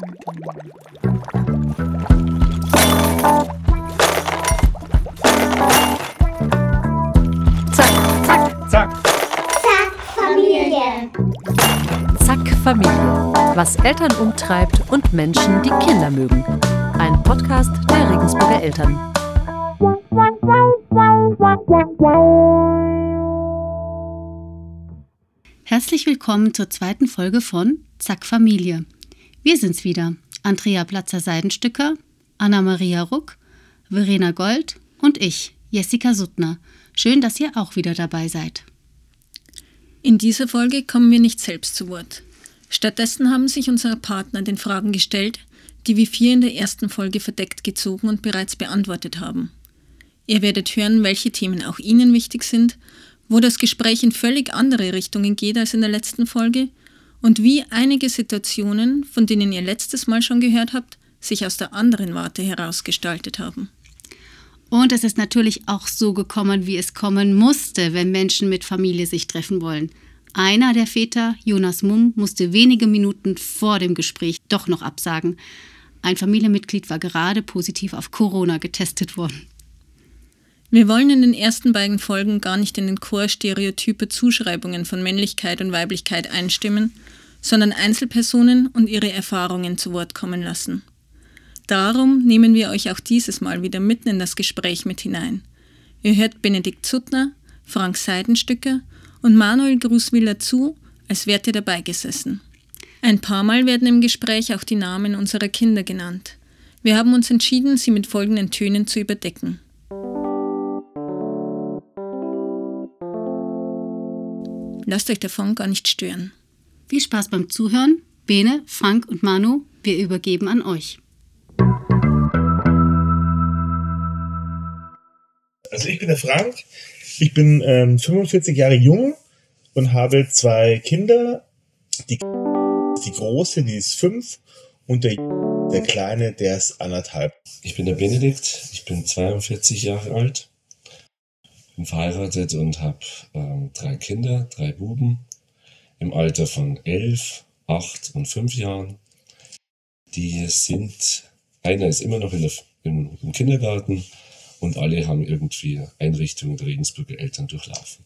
Zack, zack, zack. Zack, Familie. Zack, Familie. Was Eltern umtreibt und Menschen, die Kinder mögen. Ein Podcast der Regensburger Eltern. Herzlich willkommen zur zweiten Folge von Zack Familie. Wir sind's wieder. Andrea Platzer-Seidenstücker, Anna-Maria Ruck, Verena Gold und ich, Jessica Suttner. Schön, dass ihr auch wieder dabei seid. In dieser Folge kommen wir nicht selbst zu Wort. Stattdessen haben sich unsere Partner den Fragen gestellt, die wir vier in der ersten Folge verdeckt gezogen und bereits beantwortet haben. Ihr werdet hören, welche Themen auch Ihnen wichtig sind, wo das Gespräch in völlig andere Richtungen geht als in der letzten Folge und wie einige Situationen, von denen ihr letztes Mal schon gehört habt, sich aus der anderen Warte herausgestaltet haben. Und es ist natürlich auch so gekommen, wie es kommen musste, wenn Menschen mit Familie sich treffen wollen. Einer der Väter, Jonas Mumm, musste wenige Minuten vor dem Gespräch doch noch absagen. Ein Familienmitglied war gerade positiv auf Corona getestet worden. Wir wollen in den ersten beiden Folgen gar nicht in den Chor stereotype Zuschreibungen von Männlichkeit und Weiblichkeit einstimmen, sondern Einzelpersonen und ihre Erfahrungen zu Wort kommen lassen. Darum nehmen wir euch auch dieses Mal wieder mitten in das Gespräch mit hinein. Ihr hört Benedikt Zuttner, Frank Seidenstücker und Manuel Gruswiller zu, als wärt ihr dabei gesessen. Ein paar Mal werden im Gespräch auch die Namen unserer Kinder genannt. Wir haben uns entschieden, sie mit folgenden Tönen zu überdecken. Lasst euch davon gar nicht stören. Viel Spaß beim Zuhören. Bene, Frank und Manu, wir übergeben an euch. Also ich bin der Frank, ich bin ähm, 45 Jahre jung und habe zwei Kinder. Die, die große, die ist fünf und der, der kleine, der ist anderthalb. Ich bin der Benedikt, ich bin 42 Jahre alt, bin verheiratet und habe ähm, drei Kinder, drei Buben im Alter von elf, acht und fünf Jahren. Die sind, einer ist immer noch in der, im, im Kindergarten und alle haben irgendwie Einrichtungen der Regensburger Eltern durchlaufen.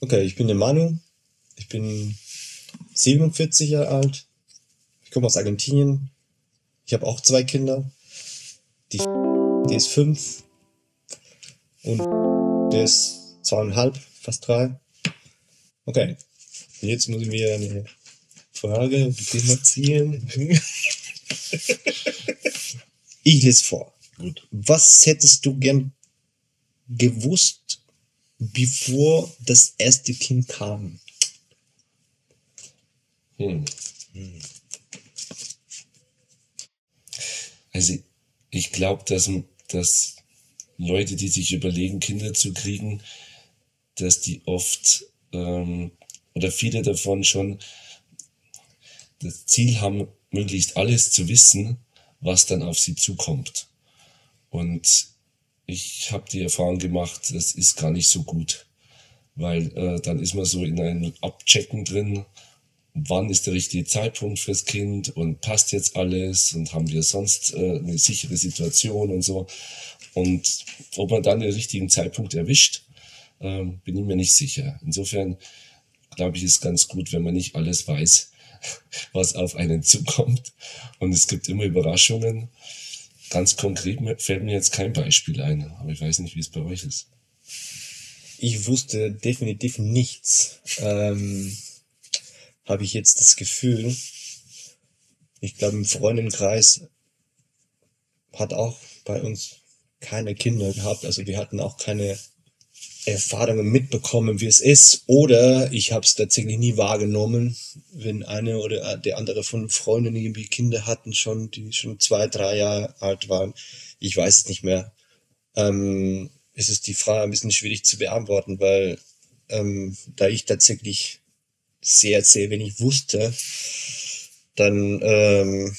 Okay, ich bin der Manu. Ich bin 47 Jahre alt. Ich komme aus Argentinien. Ich habe auch zwei Kinder. Die, die ist fünf und der ist zweieinhalb, fast drei. Okay, jetzt muss ich mir eine Frage thematisieren. ich lese vor. Gut. Was hättest du gern gewusst, bevor das erste Kind kam? Hm. Also ich glaube, dass, dass Leute, die sich überlegen, Kinder zu kriegen, dass die oft ähm, oder viele davon schon das Ziel haben, möglichst alles zu wissen, was dann auf sie zukommt. Und ich habe die Erfahrung gemacht, das ist gar nicht so gut, weil äh, dann ist man so in einem Abchecken drin, wann ist der richtige Zeitpunkt fürs Kind und passt jetzt alles und haben wir sonst äh, eine sichere Situation und so. Und ob man dann den richtigen Zeitpunkt erwischt, äh, bin ich mir nicht sicher. Insofern glaube ich, ist ganz gut, wenn man nicht alles weiß, was auf einen zukommt. Und es gibt immer Überraschungen. Ganz konkret fällt mir jetzt kein Beispiel ein, aber ich weiß nicht, wie es bei euch ist. Ich wusste definitiv nichts. Ähm, Habe ich jetzt das Gefühl. Ich glaube, im Freundenkreis hat auch bei uns keine Kinder gehabt. Also wir hatten auch keine Erfahrungen mitbekommen, wie es ist. Oder ich habe es tatsächlich nie wahrgenommen, wenn eine oder der andere von Freunden irgendwie Kinder hatten, schon, die schon zwei, drei Jahre alt waren. Ich weiß es nicht mehr. Ähm, es ist die Frage ein bisschen schwierig zu beantworten, weil ähm, da ich tatsächlich sehr, sehr wenig wusste, dann ähm,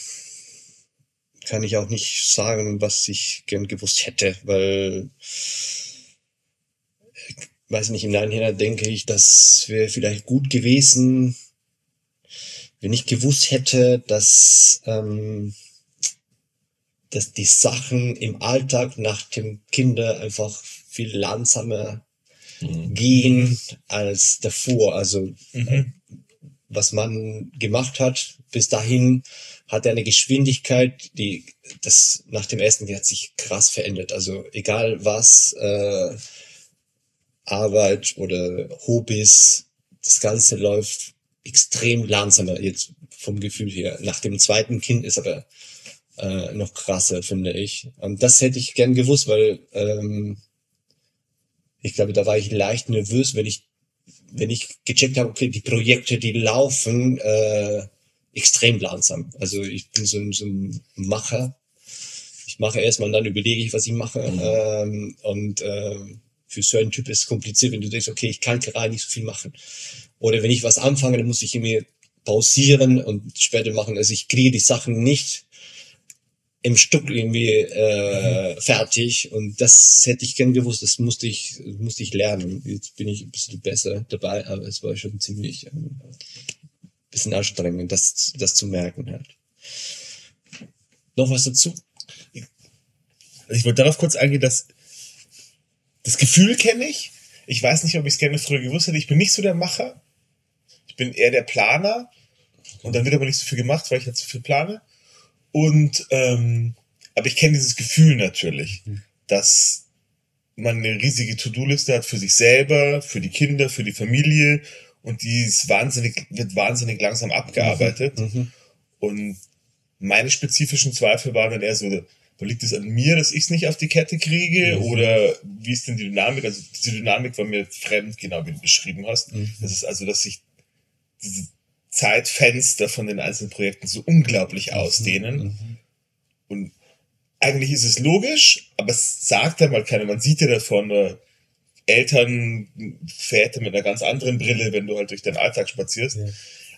kann ich auch nicht sagen, was ich gern gewusst hätte, weil weiß nicht, im Nachhinein denke ich, das wäre vielleicht gut gewesen, wenn ich gewusst hätte, dass, ähm, dass die Sachen im Alltag nach dem Kinder einfach viel langsamer gehen als davor. Also Mhm. Was man gemacht hat, bis dahin hat er eine Geschwindigkeit, die das nach dem ersten Jahr hat sich krass verändert. Also egal was, äh, Arbeit oder Hobbys, das Ganze läuft extrem langsamer jetzt vom Gefühl her. Nach dem zweiten Kind ist aber äh, noch krasser, finde ich. Und das hätte ich gern gewusst, weil ähm, ich glaube, da war ich leicht nervös, wenn ich wenn ich gecheckt habe, okay, die Projekte, die laufen äh, extrem langsam. Also ich bin so ein, so ein Macher. Ich mache erstmal und dann überlege ich, was ich mache. Ähm, und ähm, für so einen Typ ist es kompliziert, wenn du denkst, okay, ich kann gerade nicht so viel machen. Oder wenn ich was anfange, dann muss ich irgendwie pausieren und später machen. Also ich kriege die Sachen nicht im Stück irgendwie äh, fertig und das hätte ich gern gewusst, das musste ich, musste ich lernen. Jetzt bin ich ein bisschen besser dabei, aber es war schon ziemlich ähm, bisschen anstrengend, das, das zu merken halt. Noch was dazu? Ich wollte darauf kurz eingehen, dass das Gefühl kenne ich. Ich weiß nicht, ob ich es gerne früher gewusst hätte. Ich bin nicht so der Macher. Ich bin eher der Planer. Und dann wird aber nicht so viel gemacht, weil ich halt so viel plane. Und ähm, aber ich kenne dieses Gefühl natürlich, dass man eine riesige To-Do-Liste hat für sich selber, für die Kinder, für die Familie und die ist wahnsinnig, wird wahnsinnig langsam abgearbeitet. Und meine spezifischen Zweifel waren dann eher so, liegt es an mir, dass ich es nicht auf die Kette kriege oder wie ist denn die Dynamik? Also diese Dynamik war mir fremd, genau wie du beschrieben hast. Das ist also, dass sich diese Zeitfenster von den einzelnen Projekten so unglaublich ausdehnen. Und eigentlich ist es logisch, aber es sagt ja mal keiner. Man sieht ja davon äh, Eltern, Väter mit einer ganz anderen Brille, wenn du halt durch den Alltag spazierst.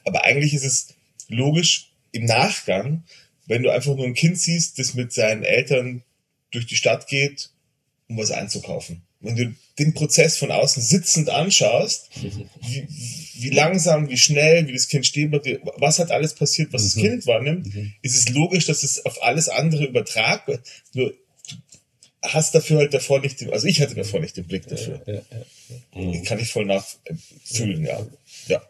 Aber eigentlich ist es logisch im Nachgang, wenn du einfach nur ein Kind siehst, das mit seinen Eltern durch die Stadt geht, um was einzukaufen. Wenn du den Prozess von außen sitzend anschaust, wie, wie langsam, wie schnell, wie das Kind stehen bleibt, was hat alles passiert, was das Kind wahrnimmt, ist es logisch, dass es auf alles andere übertragt wird. Nur du hast dafür halt davor nicht, den, also ich hatte davor nicht den Blick dafür. Kann ich voll nachfühlen, ja. Ja.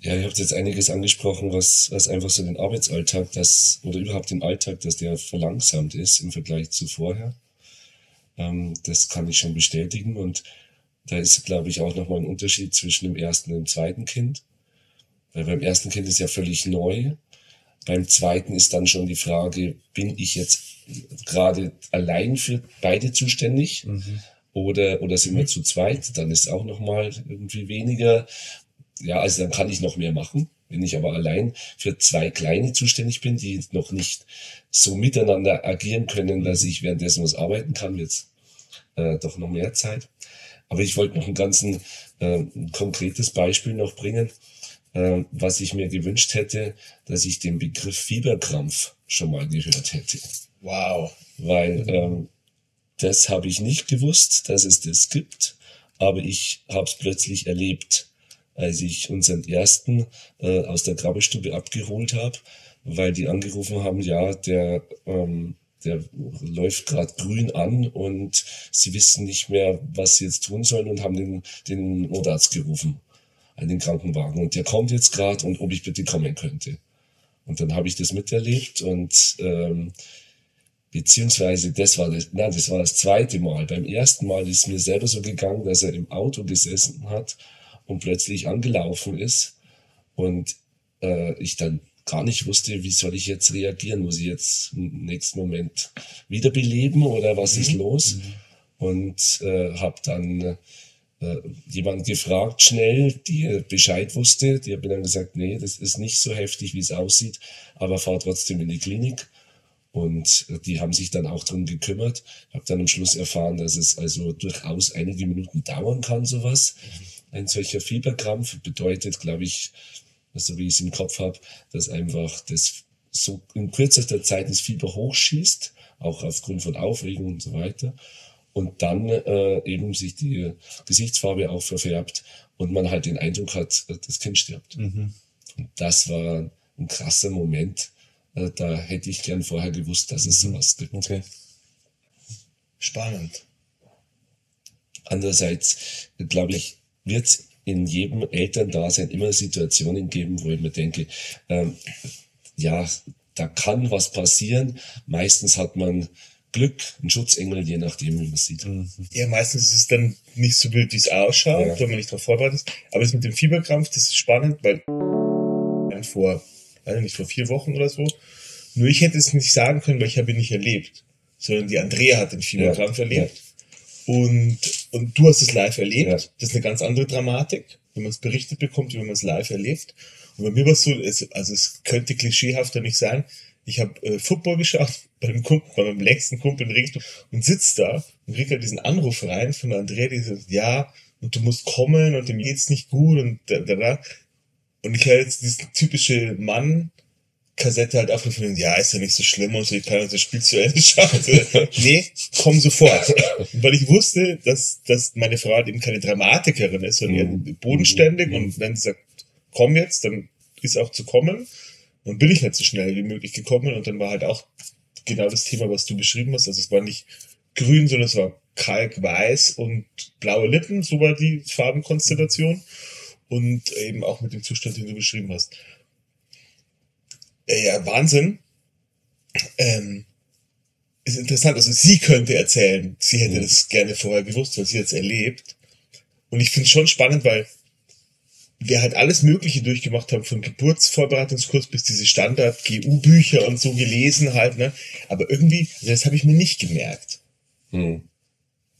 Ja, ihr habt jetzt einiges angesprochen, was, was einfach so den Arbeitsalltag, das, oder überhaupt den Alltag, dass der verlangsamt ist im Vergleich zu vorher. Ähm, das kann ich schon bestätigen und da ist, glaube ich, auch nochmal ein Unterschied zwischen dem ersten und dem zweiten Kind. Weil beim ersten Kind ist ja völlig neu. Beim zweiten ist dann schon die Frage, bin ich jetzt gerade allein für beide zuständig? Oder, oder sind wir zu zweit? Dann ist auch nochmal irgendwie weniger. Ja, also dann kann ich noch mehr machen. Wenn ich aber allein für zwei Kleine zuständig bin, die noch nicht so miteinander agieren können, dass ich währenddessen was arbeiten kann, jetzt äh, doch noch mehr Zeit. Aber ich wollte noch ein ganz äh, ein konkretes Beispiel noch bringen, äh, was ich mir gewünscht hätte, dass ich den Begriff Fieberkrampf schon mal gehört hätte. Wow. Weil ähm, das habe ich nicht gewusst, dass es das gibt, aber ich habe es plötzlich erlebt, als ich unseren ersten äh, aus der Krabbelstube abgeholt habe, weil die angerufen haben, ja, der, ähm, der läuft gerade grün an und sie wissen nicht mehr, was sie jetzt tun sollen und haben den, den Notarzt gerufen, an den Krankenwagen. Und der kommt jetzt gerade und ob ich bitte kommen könnte. Und dann habe ich das miterlebt und ähm, beziehungsweise das war das, nein, das war das zweite Mal. Beim ersten Mal ist mir selber so gegangen, dass er im Auto gesessen hat und plötzlich angelaufen ist und äh, ich dann gar nicht wusste, wie soll ich jetzt reagieren? Muss ich jetzt im nächsten Moment wiederbeleben oder was ist los? Und äh, habe dann äh, jemand gefragt schnell, die Bescheid wusste. Die haben dann gesagt, nee, das ist nicht so heftig, wie es aussieht, aber fahr trotzdem in die Klinik. Und äh, die haben sich dann auch drum gekümmert. Habe dann am Schluss erfahren, dass es also durchaus einige Minuten dauern kann, sowas. Ein solcher Fieberkrampf bedeutet, glaube ich, so wie ich es im Kopf habe, dass einfach das so in kürzester Zeit das Fieber hochschießt, auch aufgrund von Aufregung und so weiter. und dann äh, eben sich die Gesichtsfarbe auch verfärbt und man halt den Eindruck hat, äh, das Kind stirbt. Mhm. Und das war ein krasser Moment. Äh, da hätte ich gern vorher gewusst, dass es sowas gibt. Okay. Spannend. Andererseits, glaube ich, wird es in jedem Elterndasein immer Situationen geben, wo ich mir denke, ähm, ja, da kann was passieren. Meistens hat man Glück, einen Schutzengel, je nachdem, wie man es sieht. Ja, meistens ist es dann nicht so wild, wie es ausschaut, Ja. wenn man nicht darauf vorbereitet ist. Aber das mit dem Fieberkrampf, das ist spannend, weil vor, weiß nicht, vor vier Wochen oder so. Nur ich hätte es nicht sagen können, weil ich habe ihn nicht erlebt. Sondern die Andrea hat den Fieberkrampf Ja. erlebt. Und, und du hast es live erlebt. Ja. Das ist eine ganz andere Dramatik, wenn man es berichtet bekommt, wie wenn man es live erlebt. Und bei mir war es so, es, also es könnte klischeehafter nicht sein. Ich habe äh, Football geschaut bei dem Kumpel, bei meinem längsten Kumpel in Regensburg und sitz da und krieg halt diesen Anruf rein von Andrea, die sagt, ja, und du musst kommen und dem geht's nicht gut und da, da, da. Und ich höre jetzt diese typische Mann, Kassette halt aufgefunden, ja, ist ja nicht so schlimm und so, ich kann das Spiel zu Ende schauen. nee, komm sofort. Weil ich wusste, dass, dass meine Frau halt eben keine Dramatikerin ist, sondern Mhm. bodenständig Mhm. und wenn sie sagt, komm jetzt, dann ist auch zu kommen. Und bin ich halt so schnell wie möglich gekommen und dann war halt auch genau das Thema, was du beschrieben hast. Also es war nicht grün, sondern es war kalkweiß und blaue Lippen, so war die Farbenkonstellation. Und eben auch mit dem Zustand, den du beschrieben hast. Ja, Wahnsinn. Ähm, ist interessant. Also sie könnte erzählen, sie hätte Mhm. das gerne vorher gewusst, weil sie jetzt erlebt. Und ich finde es schon spannend, weil wir halt alles Mögliche durchgemacht haben, von Geburtsvorbereitungskurs bis diese Standard-GU-Bücher und so gelesen halt, ne? Aber irgendwie, also das habe ich mir nicht gemerkt. Hm.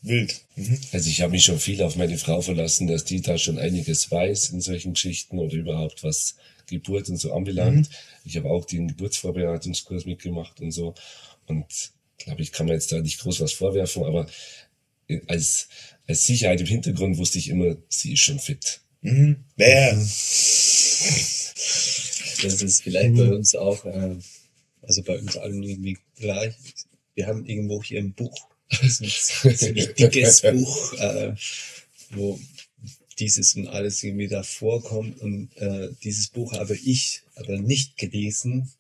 Wild. Mhm. Also ich habe mich schon viel auf meine Frau verlassen, dass die da schon einiges weiß in solchen Geschichten oder überhaupt was Geburt und so anbelangt. Ich habe auch den Geburtsvorbereitungskurs mitgemacht und so. Und glaube ich, kann man jetzt da nicht groß was vorwerfen, aber als, als Sicherheit im Hintergrund wusste ich immer, sie ist schon fit. Mhm. Naja, Das ist vielleicht bei uns auch, äh, also bei uns allen irgendwie gleich. Wir haben irgendwo hier ein Buch, so ein ziemlich dickes Buch, äh, wo dieses und alles irgendwie da vorkommt. Und äh, dieses Buch habe ich aber nicht gelesen.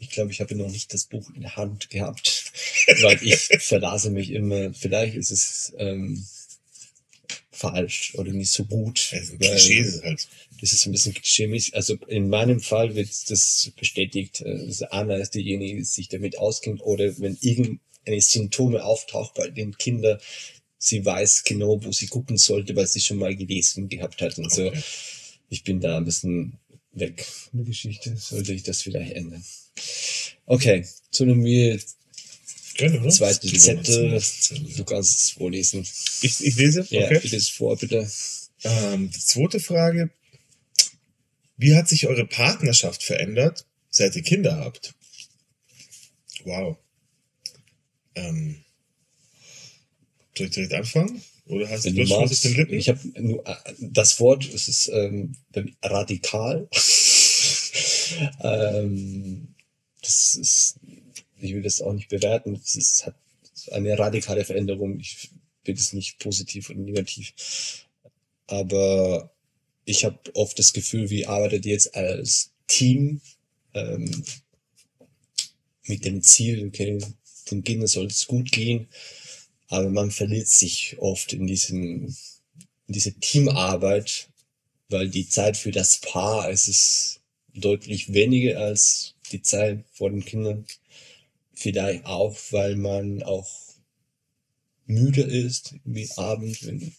Ich glaube, ich habe noch nicht das Buch in der Hand gehabt, weil ich verlasse mich immer. Vielleicht ist es ähm, falsch oder nicht so gut. also Klischee ist halt. das ist ein bisschen chemisch. Also in meinem Fall wird das bestätigt. Also Anna ist diejenige, die sich damit auskennt. Oder wenn irgendeine Symptome auftaucht bei den Kindern, sie weiß genau, wo sie gucken sollte, weil sie schon mal gelesen gehabt hat und so. Okay. Ich bin da ein bisschen weg von der Geschichte. Sollte ich das vielleicht ändern. Okay, zu wir Gerne, oder? zweiten Die Zettel. Du kannst es vorlesen. Ich, ich lese? Ja, Okay. bitte es vor, bitte. Ähm, die zweite Frage. Wie hat sich eure Partnerschaft verändert, seit ihr Kinder habt? Wow. Ähm, soll ich direkt anfangen? Oder hast Wenn du schon auf magst, den Lippen? ich habe nur äh, das Wort, es ist ähm, radikal. ähm, das ist, ich will das auch nicht bewerten. Es ist hat eine radikale Veränderung. Ich will es nicht positiv und negativ. Aber ich habe oft das Gefühl, wir arbeitet jetzt als Team ähm, mit dem Ziel, okay, den Kindern soll es gut gehen, aber man verliert sich oft in diesem, in diese Teamarbeit, weil die Zeit für das Paar es ist deutlich weniger als die Zeit vor den Kindern. Vielleicht auch, weil man auch müde ist, wie Abend, wenn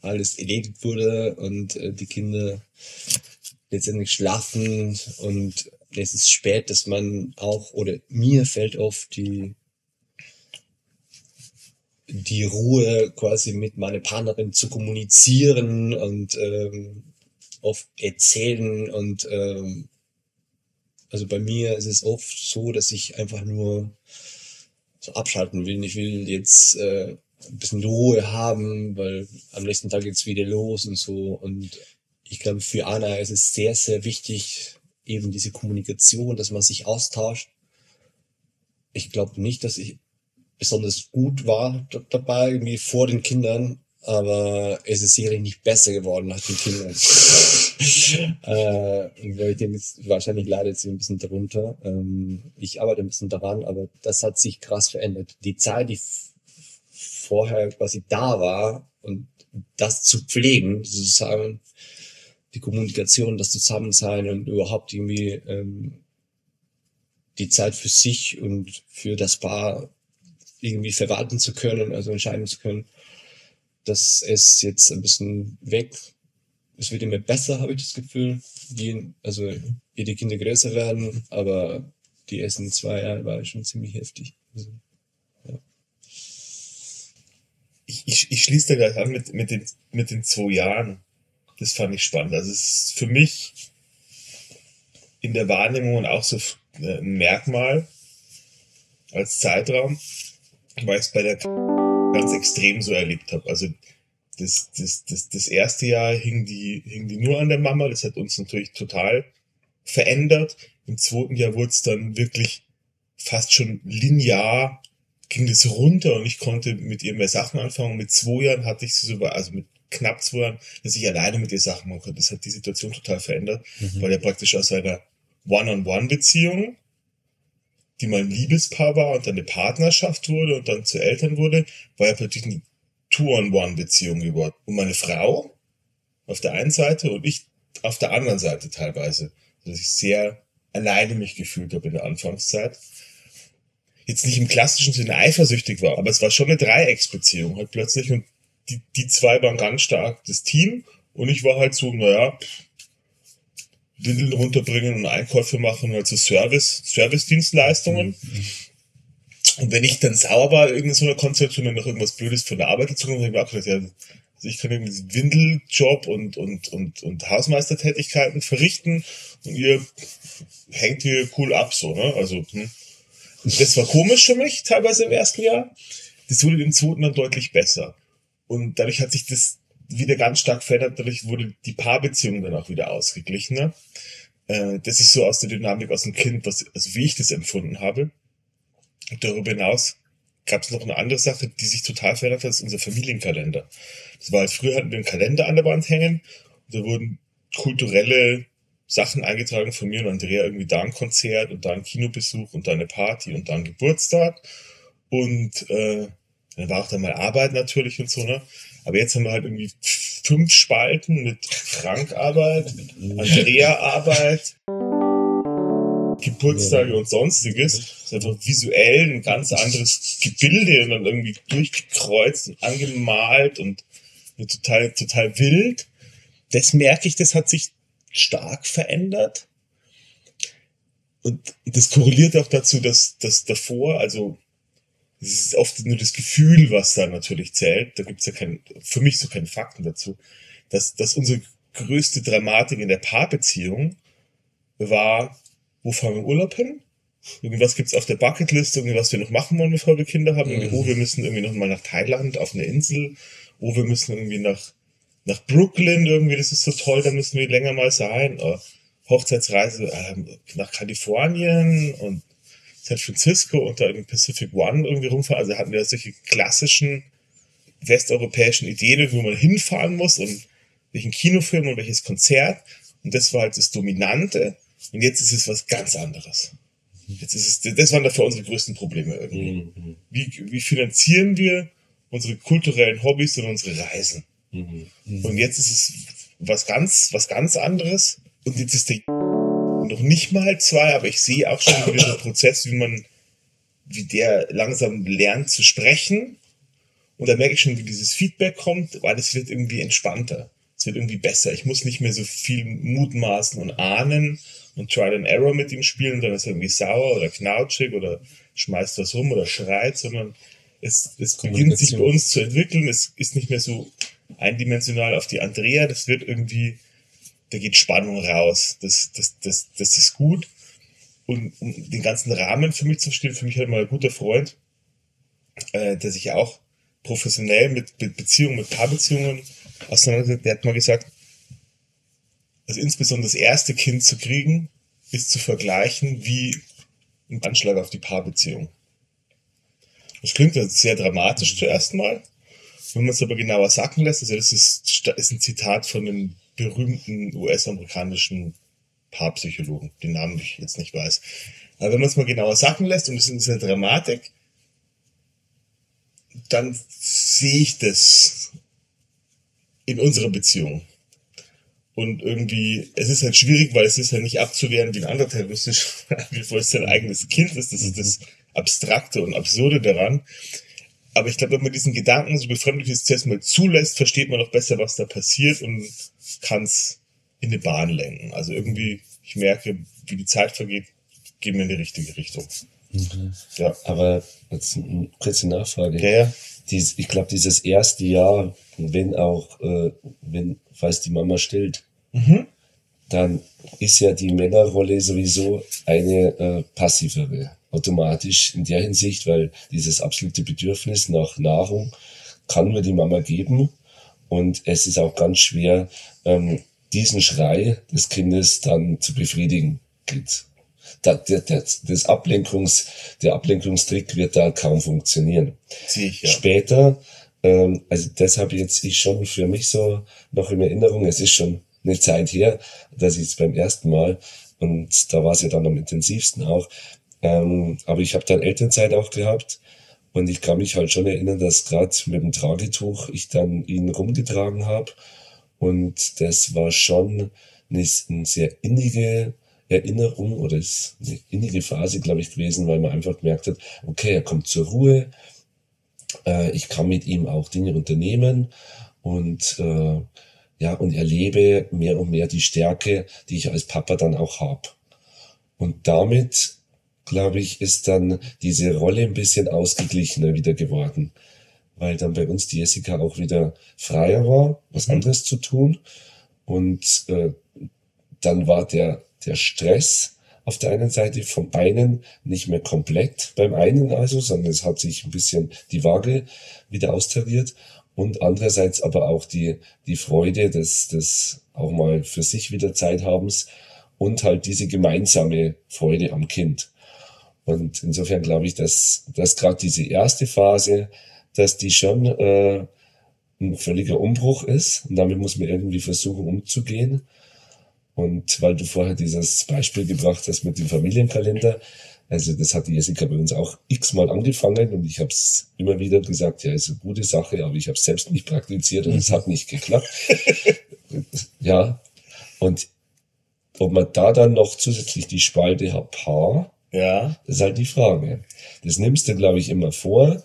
alles erledigt wurde und äh, die Kinder letztendlich schlafen und es ist spät, dass man auch, oder mir fällt oft die, die Ruhe quasi mit meiner Partnerin zu kommunizieren und ähm, oft erzählen und ähm, also bei mir ist es oft so, dass ich einfach nur so abschalten will. Ich will jetzt äh, ein bisschen Ruhe haben, weil am nächsten Tag geht's wieder los und so. Und ich glaube, für Anna ist es sehr, sehr wichtig, eben diese Kommunikation, dass man sich austauscht. Ich glaube nicht, dass ich besonders gut war dabei, irgendwie vor den Kindern, aber es ist sicherlich nicht besser geworden nach den Kindern. äh, weil ich denke, jetzt- wahrscheinlich leidet sie ein bisschen darunter. Ähm, ich arbeite ein bisschen daran, aber das hat sich krass verändert. Die Zeit, die vorher quasi da war und das zu pflegen, sozusagen, die Kommunikation, das Zusammensein und überhaupt irgendwie ähm, die Zeit für sich und für das Paar irgendwie verwalten zu können, also entscheiden zu können, das ist jetzt ein bisschen weg. Es wird immer besser, habe ich das Gefühl. Je, also je die Kinder größer werden, aber die ersten zwei Jahre war schon ziemlich heftig. Also, ich, ich, ich schließe da gleich an mit, mit, den, mit den zwei Jahren. Das fand ich spannend. Also es ist für mich in der Wahrnehmung auch so äh, ein Merkmal als Zeitraum, weil ich es bei der ganz extrem so erlebt habe. Also das, das, das, das erste Jahr hing die, hing die nur an der Mama. Das hat uns natürlich total verändert. Im zweiten Jahr wurde es dann wirklich fast schon linear ging das runter und ich konnte mit ihr mehr Sachen anfangen. Mit zwei Jahren hatte ich sie so, also mit knapp zwei Jahren, dass ich alleine mit ihr Sachen machen konnte. Das hat die Situation total verändert, weil er praktisch aus einer One-on-One-Beziehung, die mal ein Liebespaar war und dann eine Partnerschaft wurde und dann zu Eltern wurde, war er plötzlich eine Two-on-One-Beziehung geworden. Und meine Frau auf der einen Seite und ich auf der anderen Seite teilweise. Dass ich sehr alleine mich gefühlt habe in der Anfangszeit jetzt nicht im klassischen Sinne eifersüchtig war, aber es war schon eine Dreiecksbeziehung halt plötzlich und die, die zwei waren ganz stark das Team und ich war halt so, naja, Windeln runterbringen und Einkäufe machen, halt so Service, Service-Dienstleistungen. Und wenn ich dann sauer war, irgendeine so eine Konstellation, wenn noch irgendwas Blödes von der Arbeit dazu kommt, habe ich mir auch gedacht, ja, also ich kann irgendwie Windeljob und, und, und, und Hausmeistertätigkeiten verrichten und ihr hängt hier cool ab, so, ne? Also, hm. Das war komisch für mich, teilweise im ersten Jahr. Das wurde im zweiten dann deutlich besser. Und dadurch hat sich das wieder ganz stark verändert. Dadurch wurde die Paarbeziehung dann auch wieder ausgeglichener. Äh, das ist so aus der Dynamik aus dem Kind, was, also wie ich das empfunden habe. Darüber hinaus gab es noch eine andere Sache, die sich total verändert hat, ist unser Familienkalender. Das war früher hatten wir einen Kalender an der Wand hängen und da wurden kulturelle Sachen eingetragen von mir und Andrea, irgendwie da ein Konzert und da ein Kinobesuch und da eine Party und da ein Geburtstag. Und äh, dann war auch dann mal Arbeit natürlich und so, ne? Aber jetzt haben wir halt irgendwie fünf Spalten mit Frank-Arbeit, Andrea-Arbeit, Geburtstage und sonstiges. Das ist einfach visuell ein ganz anderes Gebilde und dann irgendwie durchgekreuzt und angemalt und total, total wild. Das merke ich, das hat sich stark verändert. Und das korreliert auch dazu, dass das davor, also es ist oft nur das Gefühl, was da natürlich zählt. Da gibt's ja kein, für mich so keine Fakten dazu, dass, dass unsere größte Dramatik in der Paarbeziehung war, wo fahren wir Urlaub hin? Irgendwas gibt's auf der Bucketlist, irgendwas wir noch machen wollen, bevor wir Kinder haben. Irgendwie, oh, wir müssen irgendwie noch mal nach Thailand auf eine Insel. Oh, wir müssen irgendwie nach, nach Brooklyn irgendwie, das ist so toll, da müssen wir länger mal sein. Äh, Hochzeitsreise äh, nach Kalifornien und San Francisco und da im Pacific One irgendwie rumfahren. Also hatten wir solche klassischen westeuropäischen Ideen, wo man hinfahren muss und welchen Kinofilm und welches Konzert. Und das war halt das Dominante. Und jetzt ist es was ganz anderes. Jetzt ist es, das waren dafür unsere größten Probleme irgendwie. Mhm. Wie, wie finanzieren wir unsere kulturellen Hobbys und unsere Reisen? Mhm. Und jetzt ist es was ganz, was ganz anderes. Und jetzt ist der noch nicht mal zwei, aber ich sehe auch schon wieder den Prozess, wie man, wie der langsam lernt zu sprechen. Und da merke ich schon, wie dieses Feedback kommt, weil es wird irgendwie entspannter. Es wird irgendwie besser. Ich muss nicht mehr so viel mutmaßen und ahnen und Trial and Error mit ihm spielen, dann ist er irgendwie sauer oder knautschig oder schmeißt was rum oder schreit, sondern es, es beginnt sich bei uns zu entwickeln. Es ist nicht mehr so eindimensional auf die Andrea. Das wird irgendwie, da geht Spannung raus. Das, das, das, das ist gut. Und um den ganzen Rahmen für mich zu verstehen, für mich hat mal ein guter Freund, äh, der sich auch professionell mit, mit Beziehungen, mit Paarbeziehungen auseinandersetzt, der hat mal gesagt, also insbesondere das erste Kind zu kriegen, ist zu vergleichen wie ein Anschlag auf die Paarbeziehung. Das klingt ja sehr dramatisch zuerst mal. Wenn man es aber genauer sacken lässt, also das ist, ist ein Zitat von einem berühmten US-amerikanischen Paarpsychologen, den Namen ich jetzt nicht weiß. Aber wenn man es mal genauer sacken lässt und es ist in dieser Dramatik, dann sehe ich das in unserer Beziehung. Und irgendwie, es ist halt schwierig, weil es ist halt nicht abzuwehren wie ein anderer terroristisch, bevor es sein eigenes Kind ist. Das ist das Abstrakte und Absurde daran. Aber ich glaube, wenn man diesen Gedanken so befremdlich ist, zuerst mal zulässt, versteht man noch besser, was da passiert und kann es in eine Bahn lenken. Also irgendwie, ich merke, wie die Zeit vergeht, gehen wir in die richtige Richtung. Mhm. Ja. Aber jetzt eine kurze Nachfrage. Ja, ja. Dies, ich glaube, dieses erste Jahr, wenn auch, äh, wenn, falls die Mama stillt, Mhm. dann ist ja die Männerrolle sowieso eine äh, passivere, automatisch in der Hinsicht, weil dieses absolute Bedürfnis nach Nahrung kann nur die Mama geben und es ist auch ganz schwer, ähm, diesen Schrei des Kindes dann zu befriedigen. Geht. Da, der, der, das Ablenkungs, der Ablenkungstrick wird da kaum funktionieren. Ja. Später, ähm, also das habe jetzt ich schon für mich so noch in Erinnerung. Es ist schon eine Zeit her, dass ich es beim ersten Mal und da war es ja dann am intensivsten auch. Ähm, aber ich habe dann Elternzeit auch gehabt. Und ich kann mich halt schon erinnern, dass gerade mit dem Tragetuch ich dann ihn rumgetragen habe und das war schon eine, eine sehr innige Erinnerung oder ist eine innige Phase, glaube ich, gewesen, weil man einfach gemerkt hat, okay, er kommt zur Ruhe, äh, ich kann mit ihm auch Dinge unternehmen. Und äh, ja, und erlebe mehr und mehr die Stärke, die ich als Papa dann auch hab. Und damit, glaube ich, ist dann diese Rolle ein bisschen ausgeglichener wieder geworden, weil dann bei uns die Jessica auch wieder freier war, was anderes zu tun. Und äh, dann war der, der Stress auf der einen Seite vom einen nicht mehr komplett beim einen also, sondern es hat sich ein bisschen die Waage wieder austariert und andererseits aber auch die, die Freude des, des auch mal für sich wieder Zeit habens und halt diese gemeinsame Freude am Kind. Und insofern glaube ich, dass, dass gerade diese erste Phase, dass die schon äh, ein völliger Umbruch ist und damit muss man irgendwie versuchen umzugehen. Und weil du vorher dieses Beispiel gebracht hast mit dem Familienkalender, also das hat die Jessica bei uns auch x-mal angefangen und ich habe es immer wieder gesagt, ja, ist eine gute Sache, aber ich habe es selbst nicht praktiziert und es hat nicht geklappt. ja, und ob man da dann noch zusätzlich die Spalte hat, Paar, Ja. das ist halt die Frage. Das nimmst du, glaube ich, immer vor,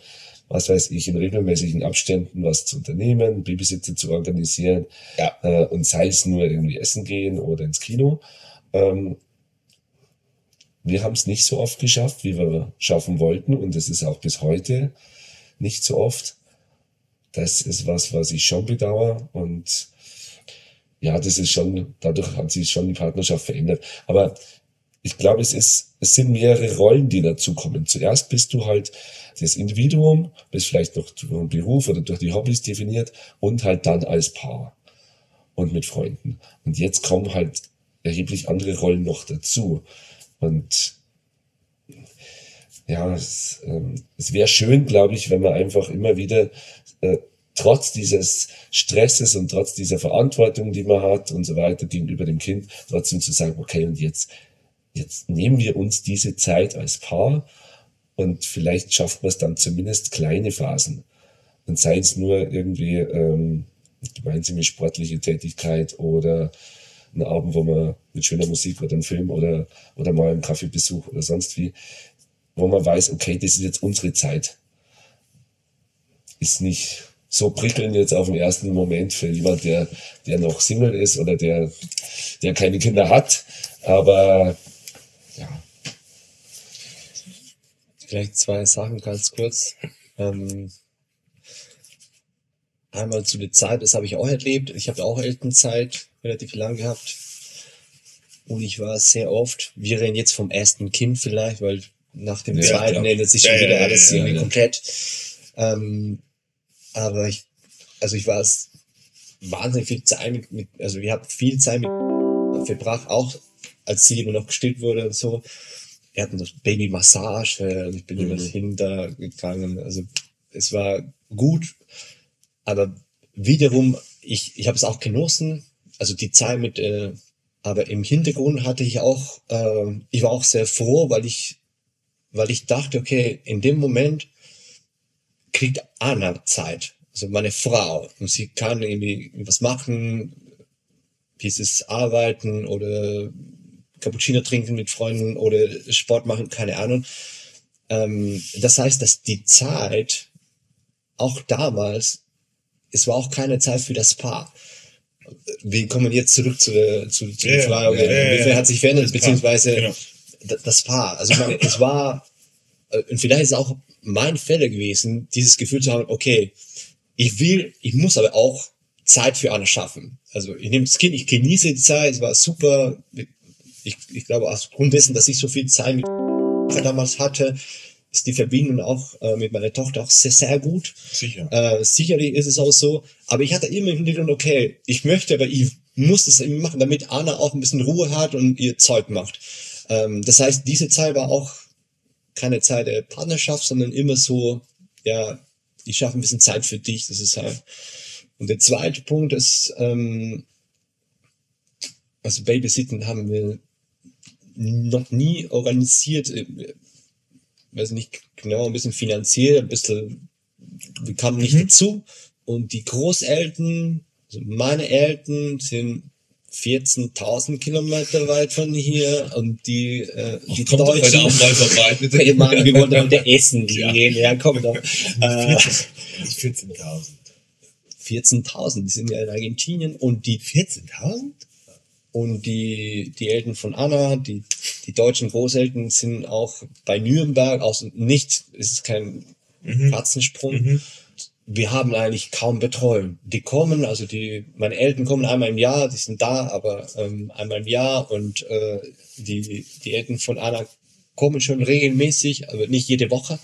was weiß ich, in regelmäßigen Abständen was zu unternehmen, Babysitzer zu organisieren Ja. äh, und sei es nur irgendwie essen gehen oder ins Kino. Ähm, wir haben es nicht so oft geschafft, wie wir schaffen wollten und es ist auch bis heute nicht so oft. Das ist was, was ich schon bedauere und ja, das ist schon, dadurch hat sich schon die Partnerschaft verändert. Aber ich glaube, es ist, es sind mehrere Rollen, die dazukommen. Zuerst bist du halt das Individuum, bist vielleicht noch durch den Beruf oder durch die Hobbys definiert und halt dann als Paar und mit Freunden. Und jetzt kommen halt erheblich andere Rollen noch dazu. Und ja, es, ähm, es wäre schön, glaube ich, wenn man einfach immer wieder äh, trotz dieses Stresses und trotz dieser Verantwortung, die man hat und so weiter gegenüber dem Kind, trotzdem zu sagen, okay, und jetzt, jetzt nehmen wir uns diese Zeit als Paar und vielleicht schafft man es dann zumindest kleine Phasen. Und sei es nur irgendwie ähm, gemeinsame sportliche Tätigkeit oder ein Abend, wo man mit schöner Musik oder ein Film oder, oder mal einen Kaffeebesuch oder sonst wie, wo man weiß, okay, das ist jetzt unsere Zeit. Ist nicht so prickelnd jetzt auf den ersten Moment für jemand, der, der noch Single ist oder der, der keine Kinder hat. Aber ja, Vielleicht zwei Sachen ganz kurz. Ähm, einmal zu der Zeit, das habe ich auch erlebt. Ich habe auch Elternzeit relativ lang gehabt. Und ich war sehr oft, wir reden jetzt vom ersten Kind vielleicht, weil nach dem Ja, zweiten ändert sich schon ja, wieder ja, alles irgendwie komplett. Ähm, aber ich, also ich war es wahnsinnig viel Zeit mit, mit also wir haben viel Zeit mit verbracht, auch als sie immer noch gestillt wurde und so. er hat noch Babymassage und ich bin Mhm. über das hintergegangen. Also es war gut, aber wiederum, ich, ich habe es auch genossen, also die Zeit mit, äh, aber im Hintergrund hatte ich auch, äh, ich war auch sehr froh, weil ich, weil ich dachte, okay, in dem Moment kriegt Anna Zeit, also meine Frau, und sie kann irgendwie was machen, dieses Arbeiten oder Cappuccino trinken mit Freunden oder Sport machen, keine Ahnung. Ähm, das heißt, dass die Zeit auch damals, es war auch keine Zeit für das Paar. Wir kommen jetzt zurück zu der, zu, zu ja, Frage, ja, wie viel ja. hat sich verändert, Das Paar, beziehungsweise genau. das Paar. Also ich meine, es war, äh, und vielleicht ist auch mein Fehler gewesen, dieses Gefühl zu haben, okay, ich will, ich muss aber auch Zeit für Anna schaffen. Also ich nehme das Kind, ich genieße die Zeit, es war super. Ich, ich glaube, aufgrund dessen, dass ich so viel Zeit mit damals hatte, ist die Verbindung auch äh, mit meiner Tochter auch sehr, sehr gut. Sicher. Äh, sicherlich ist es auch so. Aber ich hatte immer im Hintergrund, okay, ich möchte, aber ich muss es irgendwie machen, damit Anna auch ein bisschen Ruhe hat und ihr Zeug macht. Ähm, das heißt, diese Zeit war auch keine Zeit der Partnerschaft, sondern immer so, ja, ich schaffe ein bisschen Zeit für dich. Das ist halt. Und der zweite Punkt ist, ähm, also Babysitten haben wir noch nie organisiert. äh, weiß nicht genau, ein bisschen finanziell, ein bisschen, wir kamen nicht Mhm. dazu. Und die Großeltern, also meine Eltern sind 14.000 Kilometer weit von hier und die, äh, die Kommt doch heute Deutschen, auch mal vorbei. Bitte. Hey Mann, wir wollten heute essen gehen, ja, komm doch. Äh, Nicht 14.000. 14.000, die sind ja in Argentinien und die 14.000? Und die, die Eltern von Anna, die, die deutschen Großeltern sind auch bei Nürnberg, aus nicht, es ist kein Mhm. Katzensprung. Mhm. Wir haben eigentlich kaum Betreuung. Die kommen, also die, meine Eltern kommen einmal im Jahr, die sind da, aber ähm, einmal im Jahr und äh, die, die Eltern von Anna kommen schon regelmäßig, aber nicht jede Woche.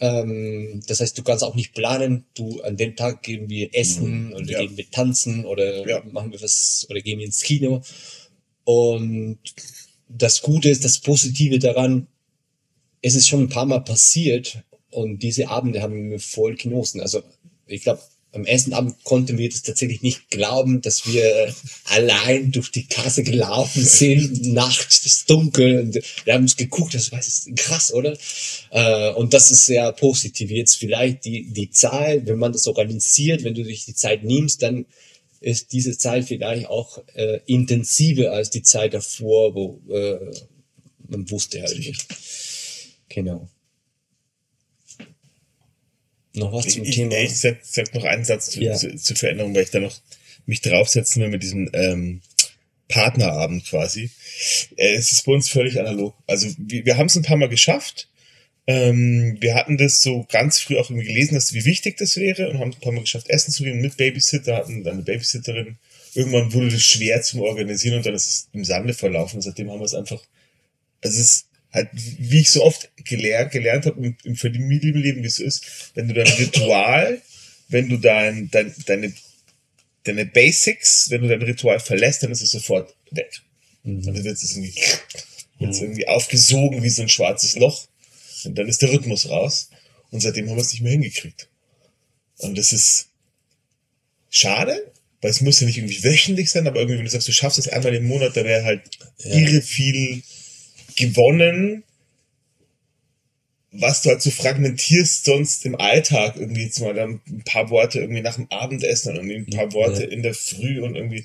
Ähm, das heißt, du kannst auch nicht planen, du an dem Tag gehen wir essen oder Ja. gehen wir tanzen oder Ja. machen wir was oder gehen wir ins Kino. Und das Gute ist, das Positive daran, es ist schon ein paar Mal passiert und diese Abende haben wir voll genossen. Also ich glaube, am ersten Abend konnten wir das tatsächlich nicht glauben, dass wir allein durch die Kasse gelaufen sind, nachts, ist dunkel, und wir haben uns geguckt, das das ist krass, oder? Äh, und das ist sehr positiv. Jetzt vielleicht die, die Zeit, wenn man das organisiert, wenn du dich die Zeit nimmst, dann ist diese Zeit vielleicht auch äh, intensiver als die Zeit davor, wo äh, man wusste halt nicht. Genau. Noch was zum ich, Thema? Ich sag, sag noch einen Satz zu, Ja. zu, zur Veränderung, weil ich da noch mich draufsetzen will mit diesem ähm, Partnerabend quasi. Äh, es ist bei uns völlig analog. Also wir, wir haben es ein paar Mal geschafft. Ähm, wir hatten das so ganz früh auch irgendwie gelesen, dass wie wichtig das wäre und haben ein paar Mal geschafft, essen zu gehen mit Babysitter, hatten dann eine Babysitterin. Irgendwann wurde das schwer zum Organisieren und dann ist es im Sande verlaufen. Und seitdem haben wir es einfach, also es ist halt, wie ich so oft gelernt, gelernt habe im, im Familienleben, wie es ist, wenn du dein Ritual, wenn du dein, dein, deine, deine Basics, wenn du dein Ritual verlässt, dann ist es sofort weg. Mhm. Dann wird es irgendwie, wird's irgendwie aufgesogen wie so ein schwarzes Loch. Und dann ist der Rhythmus raus. Und seitdem haben wir es nicht mehr hingekriegt. Und das ist schade, weil es muss ja nicht irgendwie wöchentlich sein, aber irgendwie, wenn du sagst, du schaffst es einmal im Monat, da wäre halt Ja. irre viel gewonnen, was du halt so fragmentierst sonst im Alltag irgendwie jetzt mal dann ein paar Worte irgendwie nach dem Abendessen und irgendwie ein paar Worte Ja. in der Früh und irgendwie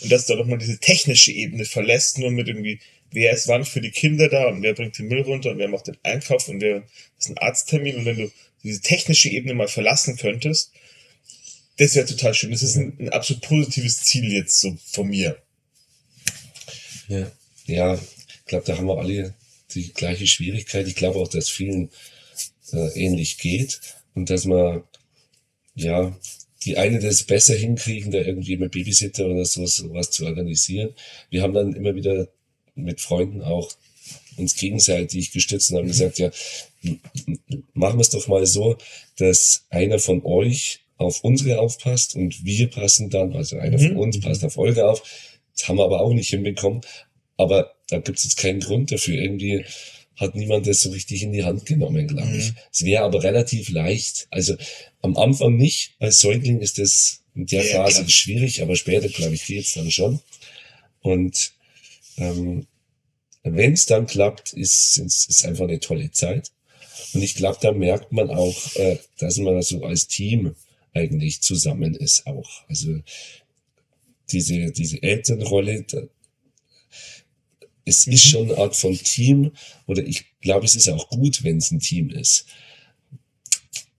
und dass du doch mal diese technische Ebene verlässt, nur mit irgendwie, wer ist wann für die Kinder da und wer bringt den Müll runter und wer macht den Einkauf und wer ist ein Arzttermin und wenn du diese technische Ebene mal verlassen könntest, das wäre total schön. Das ist ein, ein absolut positives Ziel jetzt so von mir. Ja. Ja, glaube, da haben wir alle die gleiche Schwierigkeit. Ich glaube auch, dass vielen äh, ähnlich geht und dass man, ja, die eine das besser hinkriegen, da irgendwie mit Babysitter oder so sowas zu organisieren. Wir haben dann immer wieder mit Freunden auch uns gegenseitig gestützt und haben gesagt, ja, machen wir es doch mal so, dass einer von euch auf unsere aufpasst und wir passen dann, also einer von Mhm. uns passt auf Olga auf. Das haben wir aber auch nicht hinbekommen. Aber da gibt es jetzt keinen Grund dafür. Irgendwie hat niemand das so richtig in die Hand genommen, glaube ich. Es wäre aber relativ leicht. Also am Anfang nicht. Als Säugling ist das in der Ja, Phase klar. schwierig, aber später, glaube ich, geht's dann schon. Und ähm, wenn es dann klappt, ist es ist einfach eine tolle Zeit. Und ich glaube, da merkt man auch, äh, dass man so als Team eigentlich zusammen ist auch. Also diese, diese Elternrolle, es ist schon eine Art von Team oder ich glaube, es ist auch gut, wenn es ein Team ist.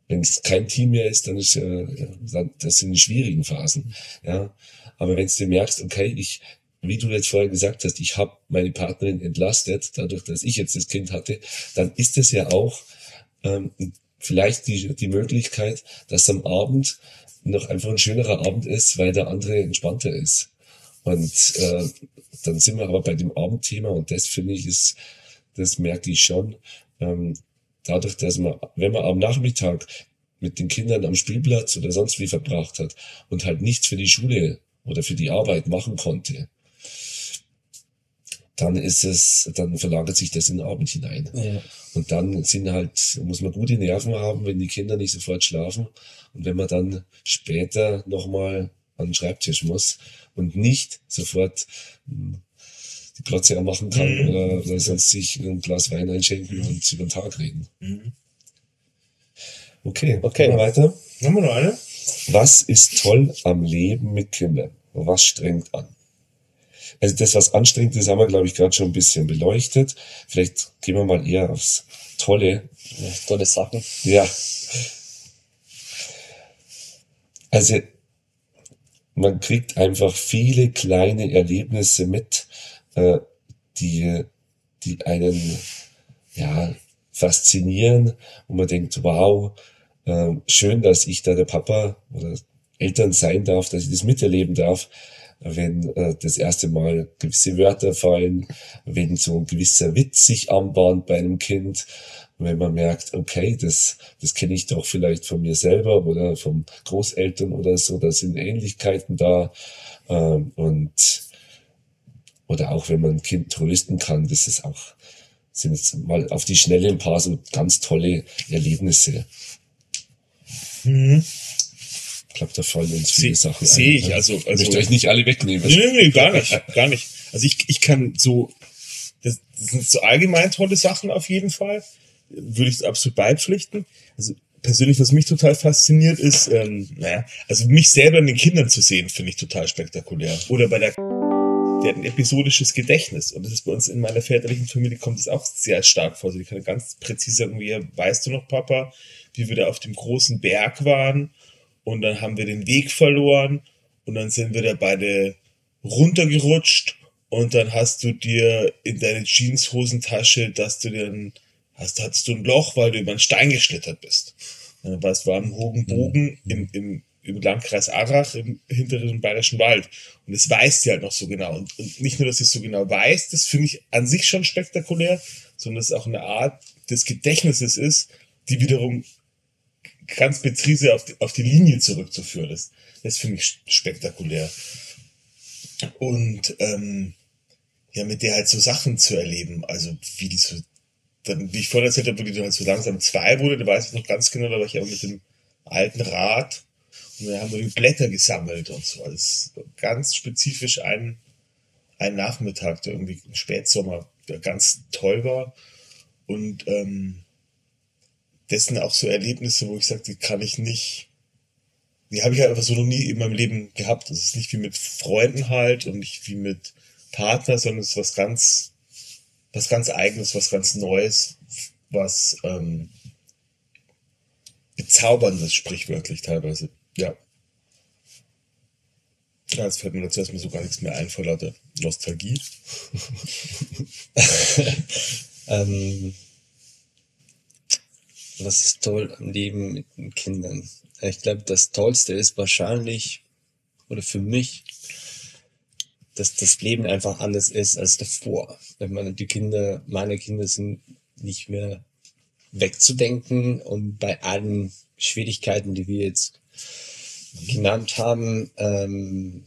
Wenn es kein Team mehr ist, dann ist ja, dann- das sind die schwierigen Phasen. Ja, aber wenn du merkst, okay, ich, wie du jetzt vorher gesagt hast, ich habe meine Partnerin entlastet, dadurch, dass ich jetzt das Kind hatte, dann ist es ja auch ähm, vielleicht die, die Möglichkeit, dass am Abend noch einfach ein schönerer Abend ist, weil der andere entspannter ist. Und äh, dann sind wir aber bei dem Abendthema und das finde ich ist, das merke ich schon, ähm, dadurch, dass man, wenn man am Nachmittag mit den Kindern am Spielplatz oder sonst wie verbracht hat und halt nichts für die Schule oder für die Arbeit machen konnte, dann ist es, dann verlagert sich das in den Abend hinein. Ja. Und dann sind halt, muss man gute Nerven haben, wenn die Kinder nicht sofort schlafen. Und wenn man dann später nochmal an den Schreibtisch muss und nicht sofort hm, die Glotze anmachen kann Mhm. oder, oder sonst sich ein Glas Wein einschenken und über den Tag reden. Mhm. Okay, Okay. weiter. Haben wir noch eine? Was ist toll am Leben mit Kindern? Was strengt an? Also das, was anstrengend ist, haben wir, glaube ich, gerade schon ein bisschen beleuchtet. Vielleicht gehen wir mal eher aufs Tolle. Ja, tolle Sachen. Ja. Also man kriegt einfach viele kleine Erlebnisse mit, äh, die, die einen ja, faszinieren und man denkt, wow, äh, schön, dass ich da der Papa oder Eltern sein darf, dass ich das miterleben darf, wenn äh, das erste Mal gewisse Wörter fallen, wenn so ein gewisser Witz sich anbahnt bei einem Kind, wenn man merkt, okay, das, das kenne ich doch vielleicht von mir selber oder von Großeltern oder so, da sind Ähnlichkeiten da ähm, und oder auch wenn man ein Kind trösten kann, das ist auch sind jetzt mal auf die Schnelle ein paar so ganz tolle Erlebnisse. Mhm. Ich glaube, da fallen uns viele Seh- Sachen seh ein. ich, also- ich also- möchte euch nicht alle wegnehmen. Nee, nee, nee, gar nicht, gar nicht. Also ich, ich kann so, das, das sind so allgemein tolle Sachen auf jeden Fall. Würde ich absolut beipflichten. Also persönlich, was mich total fasziniert, ist, ähm, naja, also mich selber in den Kindern zu sehen, finde ich total spektakulär. Oder bei der, der hat ein episodisches Gedächtnis. Und das ist bei uns in meiner väterlichen Familie kommt es auch sehr stark vor. Also kann ganz präzise sagen, wie, weißt du noch, Papa, wie wir da auf dem großen Berg waren und dann haben wir den Weg verloren und dann sind wir da beide runtergerutscht und dann hast du dir in deine Jeanshosentasche, dass du dann hast, hattest du ein Loch, weil du über einen Stein geschlittert bist. Weil es war im hohen Bogen im, im, im Landkreis Arach im hinteren Bayerischen Wald. Und das weiß sie halt noch so genau. Und, und nicht nur, dass sie es so genau weiß, das finde ich an sich schon spektakulär, sondern dass es auch eine Art des Gedächtnisses ist, die wiederum ganz präzise auf die, auf die Linie zurückzuführen ist. Das finde ich spektakulär. Und ähm, ja, mit der halt so Sachen zu erleben, also wie die so, dann, wie ich vorhin erzählt habe, die dann so langsam zwei wurde, da weiß ich noch ganz genau, da war ich ja mit dem alten Rad und dann haben wir die Blätter gesammelt und so. Also ganz spezifisch ein, ein Nachmittag, der irgendwie im Spätsommer, der ganz toll war. Und ähm, das sind auch so Erlebnisse, wo ich sage, die kann ich nicht, die habe ich halt einfach so noch nie in meinem Leben gehabt. Das ist nicht wie mit Freunden halt und nicht wie mit Partner, sondern es ist was ganz, was ganz Eigenes, was ganz Neues, was ähm, Bezauberndes, sprichwörtlich teilweise. Ja. Ja, jetzt fällt mir dazu erstmal so gar nichts mehr ein vor lauter Nostalgie. Ähm, was ist toll am Leben mit den Kindern? Ich glaube, das Tollste ist wahrscheinlich, oder für mich, dass das Leben einfach anders ist als davor. Wenn man die Kinder, meine Kinder sind nicht mehr wegzudenken und bei allen Schwierigkeiten, die wir jetzt genannt haben, ähm,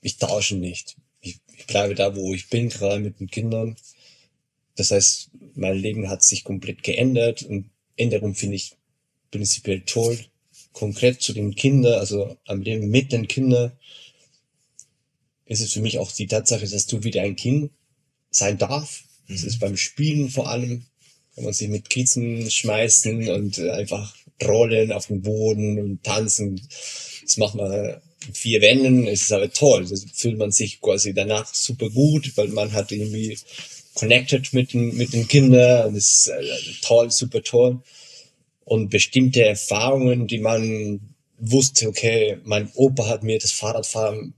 ich tausche nicht. Ich, ich bleibe da, wo ich bin, gerade mit den Kindern. das heißt, mein Leben hat sich komplett geändert und Änderung finde ich prinzipiell toll. Konkret zu den Kindern, also am Leben mit den Kindern, ist es für mich auch die Tatsache, dass du wieder ein Kind sein darf. Das ist beim Spielen vor allem, wenn man sich mit Kissen schmeißen und äh, einfach rollen auf dem Boden und tanzen. Das macht man in vier Wänden. Es ist aber toll. Das fühlt man sich quasi danach super gut, weil man hat irgendwie connected mit den, mit den Kindern und es ist äh, toll, super toll. Und bestimmte Erfahrungen, die man wusste, okay, mein Opa hat mir das Fahrradfahren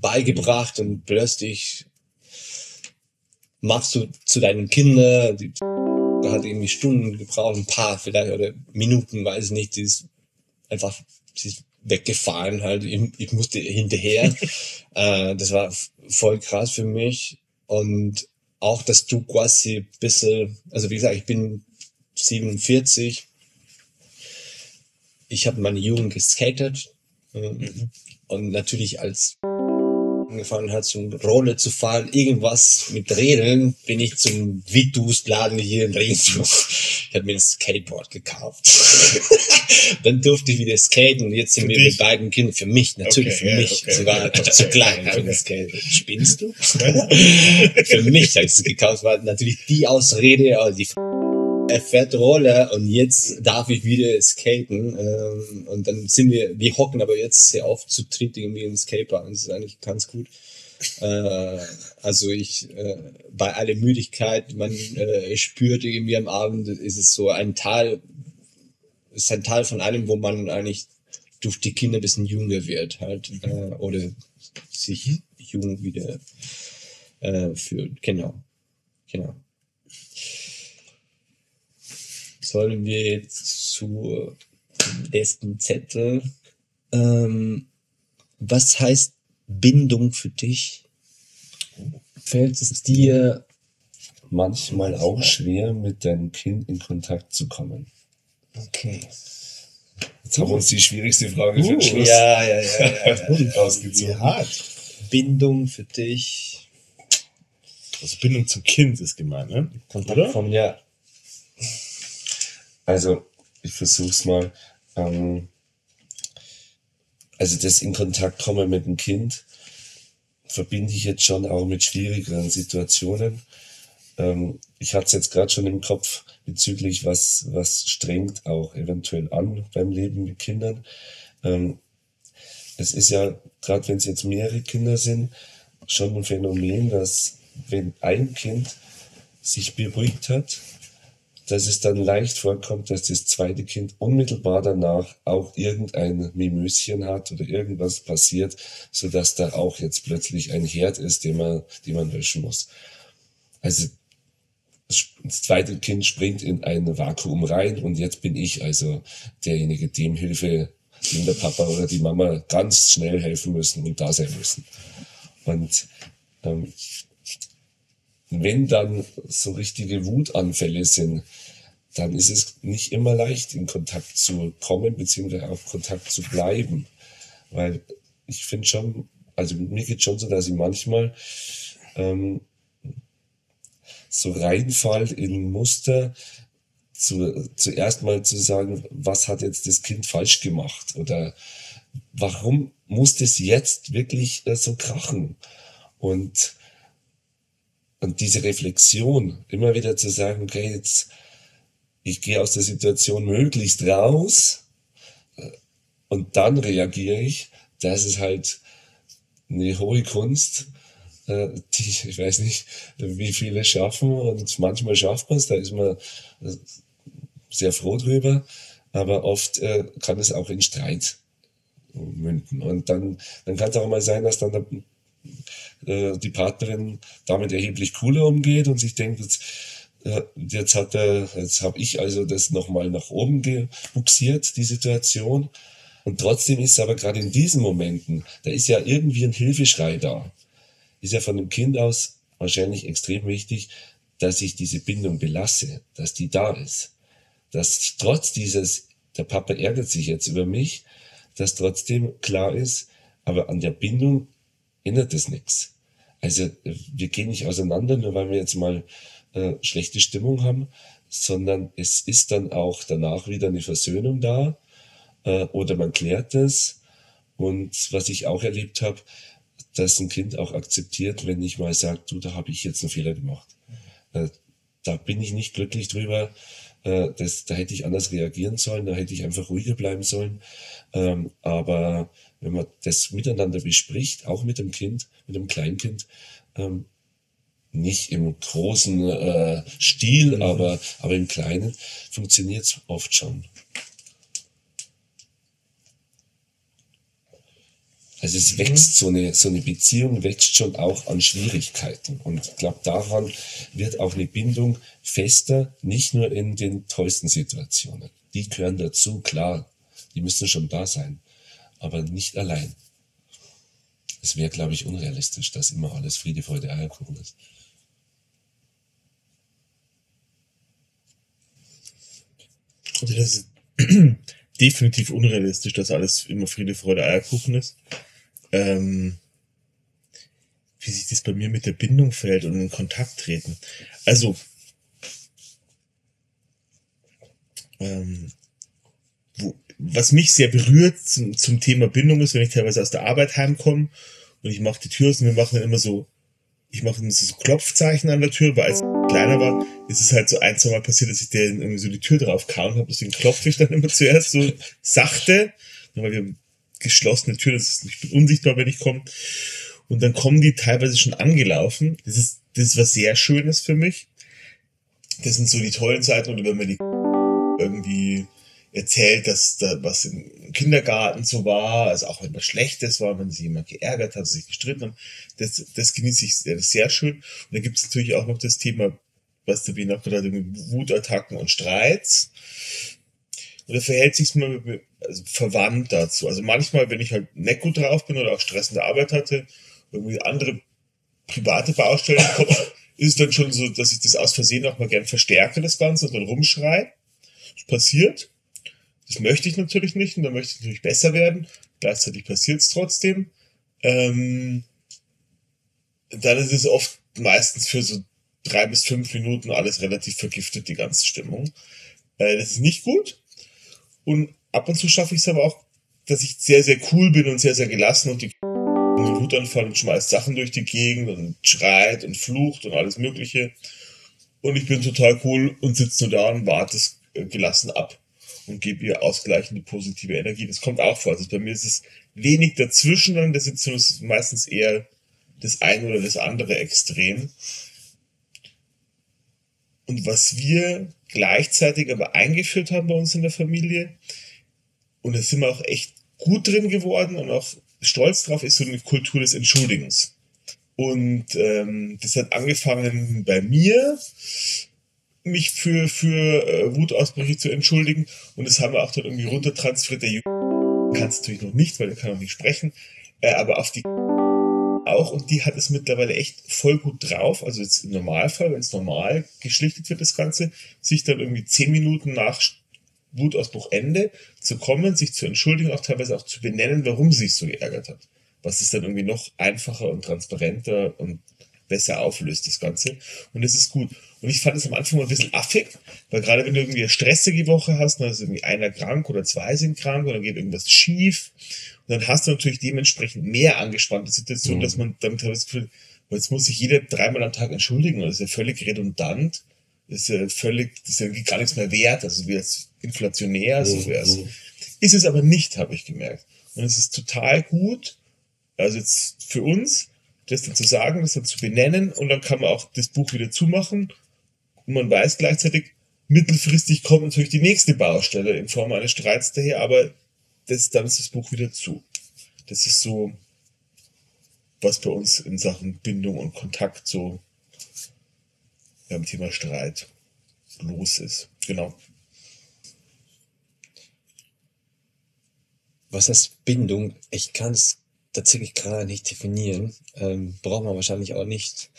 beigebracht und plötzlich machst du zu deinen Kindern, die hat irgendwie Stunden gebraucht, ein paar vielleicht oder Minuten, weiß ich nicht, die ist einfach, sie ist weggefahren halt, ich, ich musste hinterher. äh, das war voll krass für mich. Und auch, dass du quasi ein bisschen, also wie gesagt, ich bin 47, ich habe meine Jugend geskatet äh, und natürlich als angefangen hat, zum Rolle zu fahren, irgendwas mit Rädern, bin ich zum Vitus-Laden hier in Regensburg. Ich habe mir ein Skateboard gekauft. Dann durfte ich wieder skaten und jetzt sind Für wir dich? mit beiden Kindern. Für mich, natürlich Okay, für ja, mich. okay, Sie war okay. zu klein für das Skate. Spinnst du? für mich ich es gekauft, war natürlich die Ausrede, aber die er fährt Roller und jetzt darf ich wieder skaten. Ähm, und dann sind wir, wir hocken aber jetzt sehr oft zu dritt irgendwie im Skatepark. Das ist eigentlich ganz gut. Äh, also ich, äh, bei aller Müdigkeit, man äh, spürt irgendwie am Abend, ist es so ein Teil, ist ein Teil von allem, wo man eigentlich durch die Kinder ein bisschen jünger wird halt. Äh, oder sich jung wieder äh, fühlt. Genau. Genau. Sollen wir jetzt zu letzten Zettel. Ähm, was heißt Bindung für dich? Fällt es dir Manchmal auch schwer, mit deinem Kind in Kontakt zu kommen. okay? Jetzt haben wir uns die schwierigste Frage für den Schluss Ja, ja, ja, rausgezogen. hart. Bindung für dich. Also Bindung zum Kind ist gemeint, ne? Kontakt Oder? vom ja. Also, ich versuch's mal. Ähm, also das in Kontakt kommen mit dem Kind verbinde ich jetzt schon auch mit schwierigeren Situationen. Ähm, ich hatte es jetzt gerade schon im Kopf bezüglich, was, was strengt auch eventuell an beim Leben mit Kindern. Ähm, es ist ja, gerade wenn es jetzt mehrere Kinder sind, schon ein Phänomen, dass wenn ein Kind sich beruhigt hat, dass es dann leicht vorkommt, dass das zweite Kind unmittelbar danach auch irgendein Mimöschen hat oder irgendwas passiert, so dass da auch jetzt plötzlich ein Herd ist, den man, den man löschen muss. Also das zweite Kind springt in ein Vakuum rein und jetzt bin ich also derjenige, dem Hilfe, dem der Papa oder die Mama ganz schnell helfen müssen und da sein müssen. Und ähm, wenn dann so richtige Wutanfälle sind, dann ist es nicht immer leicht, in Kontakt zu kommen, beziehungsweise auch Kontakt zu bleiben. Weil ich finde schon, also mir geht schon so, dass ich manchmal ähm, so reinfall in Muster, zu, zuerst mal zu sagen, was hat jetzt das Kind falsch gemacht oder warum muss das jetzt wirklich äh, so krachen? Und und diese Reflexion, immer wieder zu sagen, okay, jetzt, ich gehe aus der Situation möglichst raus äh, und dann reagiere ich, das ist halt eine hohe Kunst, äh, die, ich weiß nicht, wie viele schaffen und manchmal schafft man es, da ist man äh, sehr froh drüber, aber oft kann es auch in Streit münden. Und dann, dann kann es auch mal sein, dass dann der, äh, die Partnerin damit erheblich cooler umgeht und sich denkt, jetzt, äh, jetzt hat er, jetzt habe ich also das nochmal nach oben gebuxiert, die Situation. Und trotzdem ist aber gerade in diesen Momenten, da ist ja irgendwie ein Hilfeschrei da. Ist ja von dem Kind aus wahrscheinlich extrem wichtig, dass ich diese Bindung belasse, dass die da ist. Dass trotz dieses, der Papa ärgert sich jetzt über mich, dass trotzdem klar ist, aber an der Bindung ändert es nichts. Also wir gehen nicht auseinander, nur weil wir jetzt mal äh, schlechte Stimmung haben, sondern es ist dann auch danach wieder eine Versöhnung da äh, oder man klärt es. Und was ich auch erlebt habe, dass ein Kind auch akzeptiert, wenn ich mal sage, du, da habe ich jetzt einen Fehler gemacht. Äh, da bin ich nicht glücklich drüber. Äh, das, da hätte ich anders reagieren sollen, da hätte ich einfach ruhiger bleiben sollen. Ähm, aber wenn man das miteinander bespricht, auch mit dem Kind, mit dem Kleinkind, ähm, nicht im großen äh, Stil, mhm. aber, aber im Kleinen funktioniert es oft schon. Also es wächst so eine, so eine Beziehung, wächst schon auch an Schwierigkeiten. Und ich glaube, daran wird auch eine Bindung fester, nicht nur in den tollsten Situationen. Die gehören dazu, klar, die müssen schon da sein, aber nicht allein. Es wäre, glaube ich, unrealistisch, dass immer alles Friede, Freude, Eierkuchen ist. Also das ist definitiv unrealistisch, dass alles immer Friede, Freude, Eierkuchen ist. Ähm, wie sich das bei mir mit der Bindung fällt und in Kontakt treten. Also, ähm, wo, was mich sehr berührt zum, zum Thema Bindung ist, wenn ich teilweise aus der Arbeit heimkomme und ich mache die Tür und wir machen dann immer so, ich mache immer so Klopfzeichen an der Tür, weil als ich kleiner war, ist es halt so ein, zwei Mal passiert, dass ich der irgendwie so die Tür drauf kam habe, deswegen klopfe ich dann immer zuerst so sachte, weil wir geschlossene Tür, das ist, ich bin unsichtbar, wenn ich komme. Und dann kommen die teilweise schon angelaufen. Das ist, das ist was sehr Schönes für mich. Das sind so die tollen Zeiten, oder wenn man die irgendwie erzählt, dass da was im Kindergarten so war, also auch wenn was Schlechtes war, wenn sich jemand geärgert hat, sich gestritten hat, das, das genieße ich sehr, sehr schön. Und dann gibt es natürlich auch noch das Thema, was der Wien auch gerade Wutattacken und Streits. Und da verhält sich mal also verwandt dazu. Also manchmal, wenn ich halt nicht gut drauf bin oder auch stressende Arbeit hatte, irgendwie andere private Baustellen Kopf, ist es dann schon so, dass ich das aus Versehen auch mal gern verstärke, das Ganze, und dann rumschreie. Das passiert. Das möchte ich natürlich nicht und dann möchte ich natürlich besser werden. Gleichzeitig passiert es trotzdem. Ähm, dann ist es oft meistens für so drei bis fünf Minuten alles relativ vergiftet, die ganze Stimmung. Äh, das ist nicht gut. Und ab und zu schaffe ich es aber auch, dass ich sehr, sehr cool bin und sehr, sehr gelassen und die einen Wutanfall und schmeißt Sachen durch die Gegend und schreit und flucht und alles Mögliche. Und ich bin total cool und sitze nur da und warte es gelassen ab und gebe ihr ausgleichende positive Energie. Das kommt auch vor. Also bei mir ist es wenig dazwischen in der Sitzung, ist meistens eher das eine oder das andere Extrem. Und was wir gleichzeitig aber eingeführt haben bei uns in der Familie, und da sind wir auch echt gut drin geworden und auch stolz drauf, ist so eine Kultur des Entschuldigens. Und ähm, das hat angefangen bei mir, mich für, für äh, Wutausbrüche zu entschuldigen. Und das haben wir auch dann irgendwie runtertransferiert. Der Junge kann es natürlich noch nicht, weil er kann auch nicht sprechen. Äh, aber auf die auch. Und die hat es mittlerweile echt voll gut drauf. Also jetzt im Normalfall, wenn es normal geschlichtet wird, das Ganze, sich dann irgendwie zehn Minuten nach Wutausbruchende zu kommen, sich zu entschuldigen, auch teilweise auch zu benennen, warum sie sich so geärgert hat. Was es dann irgendwie noch einfacher und transparenter und besser auflöst, das Ganze. Und es ist gut. Und ich fand es am Anfang ein bisschen affig, weil gerade wenn du irgendwie eine stressige Woche hast, dann ist irgendwie einer krank oder zwei sind krank oder geht irgendwas schief. Und dann hast du natürlich dementsprechend mehr angespannte Situationen, mhm. dass man damit hat das Gefühl, jetzt muss sich jeder dreimal am Tag entschuldigen. Und das ist ja völlig redundant. Das ist ja völlig, das ist ja gar nichts mehr wert. Also wie jetzt inflationär, so mhm. wär's. Ist es aber nicht, habe ich gemerkt. Und es ist total gut, also jetzt für uns, das dann zu sagen, das dann zu benennen und dann kann man auch das Buch wieder zumachen und man weiß gleichzeitig, mittelfristig kommt natürlich die nächste Baustelle in Form eines Streits daher, aber das, dann ist das Buch wieder zu. Das ist so, was bei uns in Sachen Bindung und Kontakt so beim Thema Streit los ist. Genau. Was heißt Bindung? Ich kann es tatsächlich gerade nicht definieren. Ähm, braucht man wahrscheinlich auch nicht.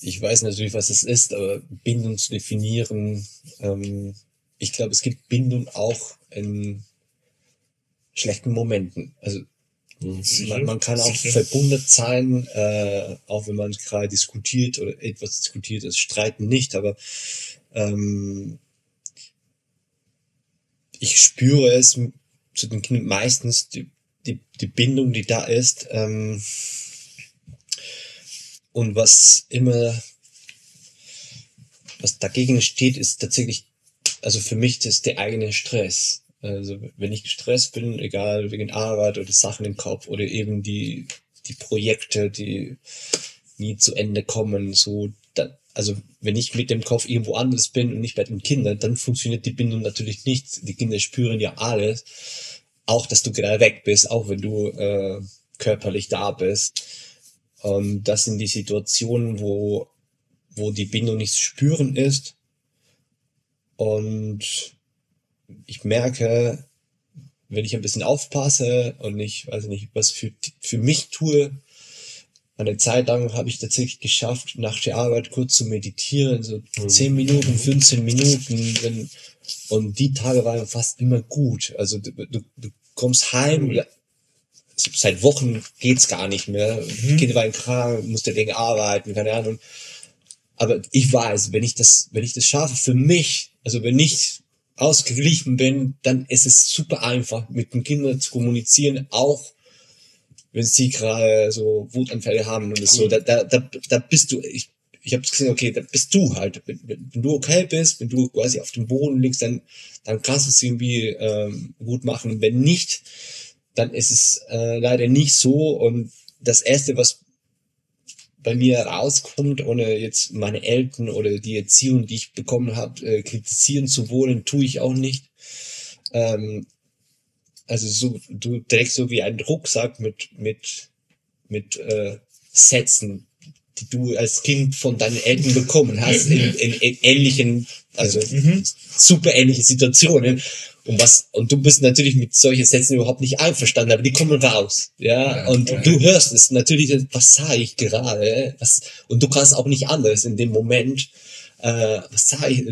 Ich weiß natürlich, was es ist, aber Bindung zu definieren, ähm, ich glaube, es gibt Bindung auch in schlechten Momenten. Also Man, man kann auch sicher. verbunden sein, äh, auch wenn man gerade diskutiert oder etwas diskutiert, es streiten nicht, aber ähm, ich spüre es zu den Kindern meistens die, die, die Bindung, die da ist. Ähm, und was immer, was dagegen steht, ist tatsächlich, also für mich, das ist der eigene Stress. Also wenn ich gestresst bin, egal wegen Arbeit oder Sachen im Kopf oder eben die, die Projekte, die nie zu Ende kommen, so, da, also wenn ich mit dem Kopf irgendwo anders bin und nicht bei den Kindern, dann funktioniert die Bindung natürlich nicht. Die Kinder spüren ja alles, auch dass du gerade weg bist, auch wenn du äh, körperlich da bist. Und das sind die Situationen, wo, wo die Bindung nicht zu spüren ist. Und ich merke, wenn ich ein bisschen aufpasse und ich weiß nicht, was für, für mich tue, eine Zeit lang habe ich tatsächlich geschafft, nach der Arbeit kurz zu meditieren, so 10 Minuten, 15 Minuten. Wenn, und die Tage waren fast immer gut. Also du, du, du kommst heim, oder seit Wochen geht's gar nicht mehr. Die Kinder waren krank, musste wegen arbeiten, keine Ahnung. Aber ich weiß, wenn ich das, wenn ich das schaffe, für mich, also wenn ich ausgeglichen bin, dann ist es super einfach, mit den Kindern zu kommunizieren, auch wenn sie gerade so Wutanfälle haben und so. Da, da, da, da bist du, ich, ich habe gesehen, okay, da bist du halt. Wenn, wenn du okay bist, wenn du quasi auf dem Boden liegst, dann, dann kannst du es irgendwie ähm, gut machen. Wenn nicht, dann ist es äh, leider nicht so. Und das Erste, was bei mir rauskommt, ohne jetzt meine Eltern oder die Erziehung, die ich bekommen habe, äh, kritisieren zu wollen, tue ich auch nicht. Ähm, also so, du trägst so wie einen Rucksack mit, mit, mit äh, Sätzen, die du als Kind von deinen Eltern bekommen hast, in, in, in ähnlichen, also super ähnliche Situationen. Und was, und du bist natürlich mit solchen Sätzen überhaupt nicht einverstanden, aber die kommen raus, ja, und du hörst es natürlich, was sage ich gerade, was, und du kannst auch nicht anders in dem Moment, äh, was sage ich,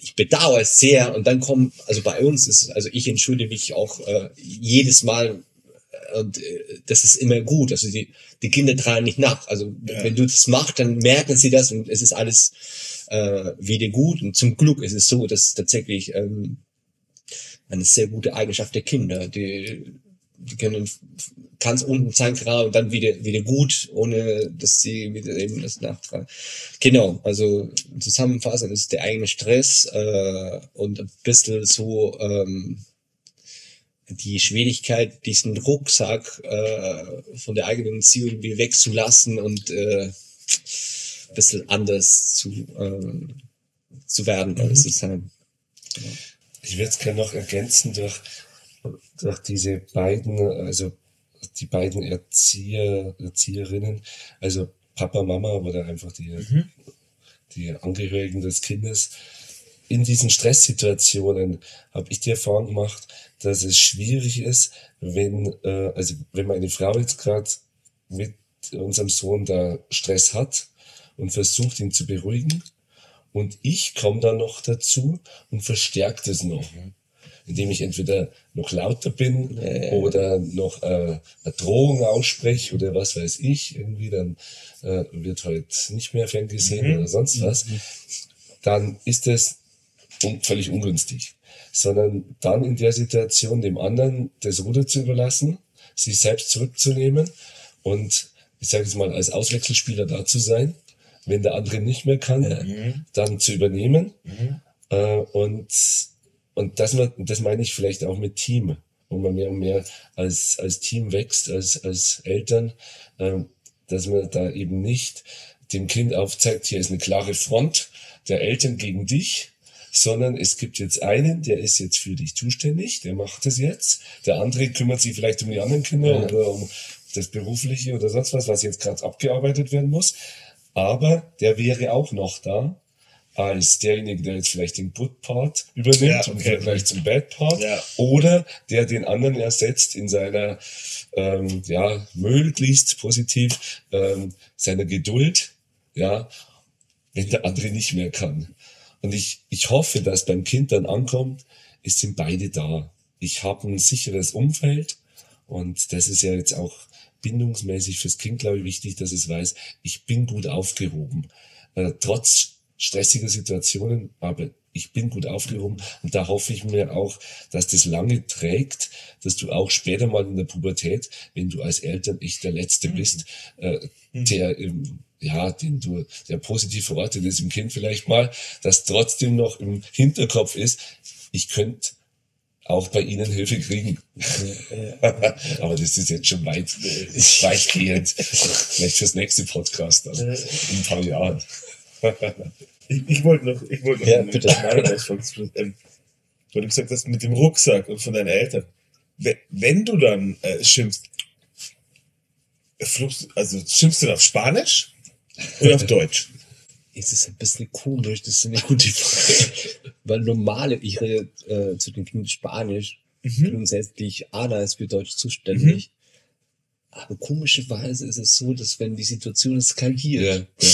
ich bedauere es sehr, und dann kommen, also bei uns ist, also ich entschuldige mich auch äh, jedes Mal, und äh, das ist immer gut, also die, die Kinder tragen nicht nach, also wenn du das machst, dann merken sie das und es ist alles äh, wieder gut, und zum Glück ist es so, dass tatsächlich, ähm, eine sehr gute Eigenschaft der Kinder. Die, die können ganz unten sein gerade und dann wieder, wieder gut, ohne dass sie wieder eben das nachtragen. Genau, also zusammenfassend ist der eigene Stress äh, und ein bisschen so ähm, die Schwierigkeit, diesen Rucksack äh, von der eigenen Beziehung wieder wegzulassen und äh, ein bisschen anders zu, äh, zu werden, alles zu sein. Ich würde es gerne noch ergänzen durch, durch diese beiden, also die beiden Erzieher, Erzieherinnen, also Papa, Mama oder einfach die, die Angehörigen des Kindes. In diesen Stresssituationen habe ich die Erfahrung gemacht, dass es schwierig ist, wenn, äh, also wenn meine Frau jetzt gerade mit unserem Sohn da Stress hat und versucht, ihn zu beruhigen, und ich komme dann noch dazu und verstärke das noch, indem ich entweder noch lauter bin oder noch äh, eine Drohung ausspreche oder was weiß ich. Irgendwie dann äh, wird halt nicht mehr ferngesehen oder sonst was. Dann ist das un völlig ungünstig. Sondern dann in der Situation dem anderen das Ruder zu überlassen, sich selbst zurückzunehmen und ich sage jetzt mal als Auswechselspieler da zu sein wenn der andere nicht mehr kann, dann zu übernehmen. Äh, und und das, das meine ich vielleicht auch mit Team, wo man mehr und mehr als, als Team wächst, als, als Eltern, ähm, dass man da eben nicht dem Kind aufzeigt, hier ist eine klare Front der Eltern gegen dich, sondern es gibt jetzt einen, der ist jetzt für dich zuständig, der macht das jetzt. Der andere kümmert sich vielleicht um die anderen Kinder oder um das Berufliche oder sonst was, was jetzt gerade abgearbeitet werden muss. Aber der wäre auch noch da als derjenige, der jetzt vielleicht den Good Part übernimmt Ja, okay. Vergleich zum Bad Part Ja. oder der den anderen ersetzt in seiner, ähm, ja, möglichst positiv, ähm, seiner Geduld, ja, wenn der andere nicht mehr kann. Und ich, ich hoffe, dass beim Kind dann ankommt, es sind beide da. Ich habe ein sicheres Umfeld Und das ist ja jetzt auch bindungsmäßig fürs Kind, glaube ich, wichtig, dass es weiß, ich bin gut aufgehoben. Äh, trotz stressiger Situationen, aber ich bin gut aufgehoben und da hoffe ich mir auch, dass das lange trägt, dass du auch später mal in der Pubertät, wenn du als Eltern echt der Letzte bist, äh, der ähm, ja, den du, der positiv verortet ist im Kind vielleicht mal, dass trotzdem noch im Hinterkopf ist, ich könnte auch bei Ihnen Hilfe kriegen. Aber das ist jetzt schon weit, weitgehend. Vielleicht fürs nächste Podcast dann, in ein paar Jahren. Ich, ich wollte noch, ich wollte noch Ja, bitte. Ähm, weil du gesagt hast, mit dem Rucksack und von deinen Eltern. Wenn, du dann äh, schimpfst, also schimpfst du dann auf Spanisch oder auf Deutsch? Es ist ein bisschen komisch, das ist eine gute Frage. Weil normale, ich rede äh, zu den Kindern Spanisch, Mhm. grundsätzlich Anna ist für Deutsch zuständig. Aber komischerweise ist es so, dass wenn die Situation eskaliert, Ja,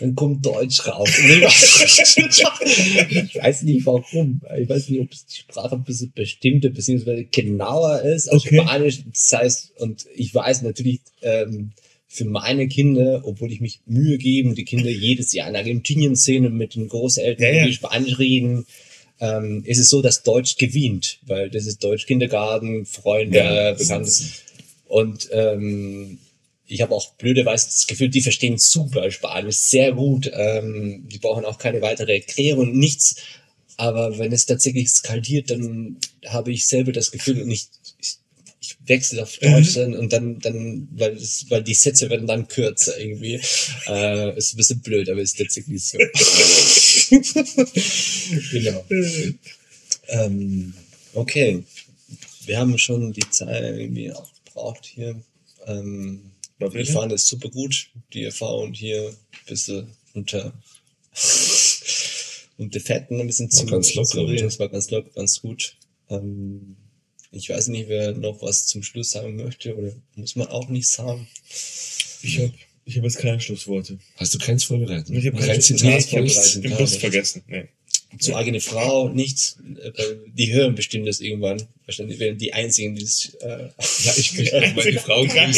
dann kommt Deutsch raus. Und ich weiß- ich weiß nicht warum. Ich weiß nicht, ob es die Sprache ein bisschen bestimmter beziehungsweise genauer ist als Okay. Spanisch. Das heißt, und ich weiß natürlich, ähm, für meine Kinder, obwohl ich mich Mühe gebe, die Kinder jedes Jahr in Argentinien sehen und mit den Großeltern Ja, ja. die Spanisch reden, ähm, ist es so, dass Deutsch gewinnt, weil das ist Deutsch Kindergarten, Freunde, Ja, Bekannte. Und ähm, ich habe auch blöderweise das Gefühl, die verstehen super Spanisch, sehr gut. Ähm, die brauchen auch keine weitere Erklärung, nichts. Aber wenn es tatsächlich skaliert, dann habe ich selber das Gefühl, und ich, ich, ich wechsle auf Deutsch dann, und dann, dann weil, es, weil die Sätze werden dann kürzer irgendwie. Äh, ist ein bisschen blöd, aber ist tatsächlich so. genau. Ähm, okay. Wir haben schon die Zeit irgendwie auch gebraucht hier. Ähm, War bitte? fand es super gut, die Erfahrung hier ein bisschen unter, unter Fetten ein bisschen zu, ganz locker? Das war ganz locker, ganz gut. Ähm, ich weiß nicht, wer noch was zum Schluss sagen möchte oder muss man auch nicht sagen. Ich habe ich hab jetzt keine Schlussworte. Hast du keins vorbereitet? Ich habe Kein kein Zitat nee, ich vorbereitet? bewusst vergessen. Nee. Zu eigene Frau nichts. äh, Die hören bestimmt das irgendwann. Wahrscheinlich werden die einzigen, die es. Äh, Ja, ich möchte auch meine Frau grüßen.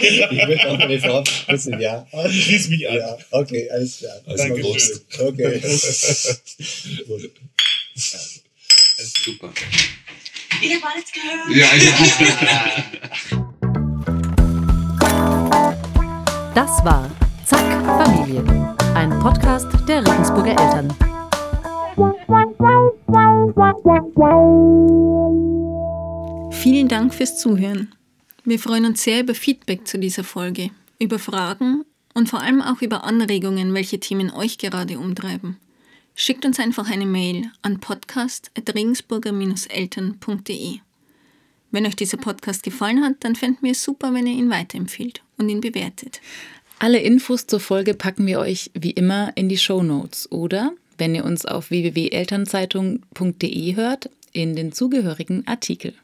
ich möchte auch meine Frau wissen, ja. Ich schließe mich an. Ja, okay, alles klar. Also Dankeschön. Prost. Okay. Gut. Super. Ich habe alles gehört. Ja, ja. Das war Zack Familie, ein Podcast der Regensburger Eltern. Vielen Dank fürs Zuhören. Wir freuen uns sehr über Feedback zu dieser Folge, über Fragen und vor allem auch über Anregungen, welche Themen euch gerade umtreiben. Schickt uns einfach eine Mail an podcast.regensburger-eltern.de. Wenn euch dieser Podcast gefallen hat, dann fänden wir es super, wenn ihr ihn weiterempfiehlt und ihn bewertet. Alle Infos zur Folge packen wir euch wie immer in die Show Notes oder, wenn ihr uns auf www.elternzeitung.de hört, in den zugehörigen Artikel.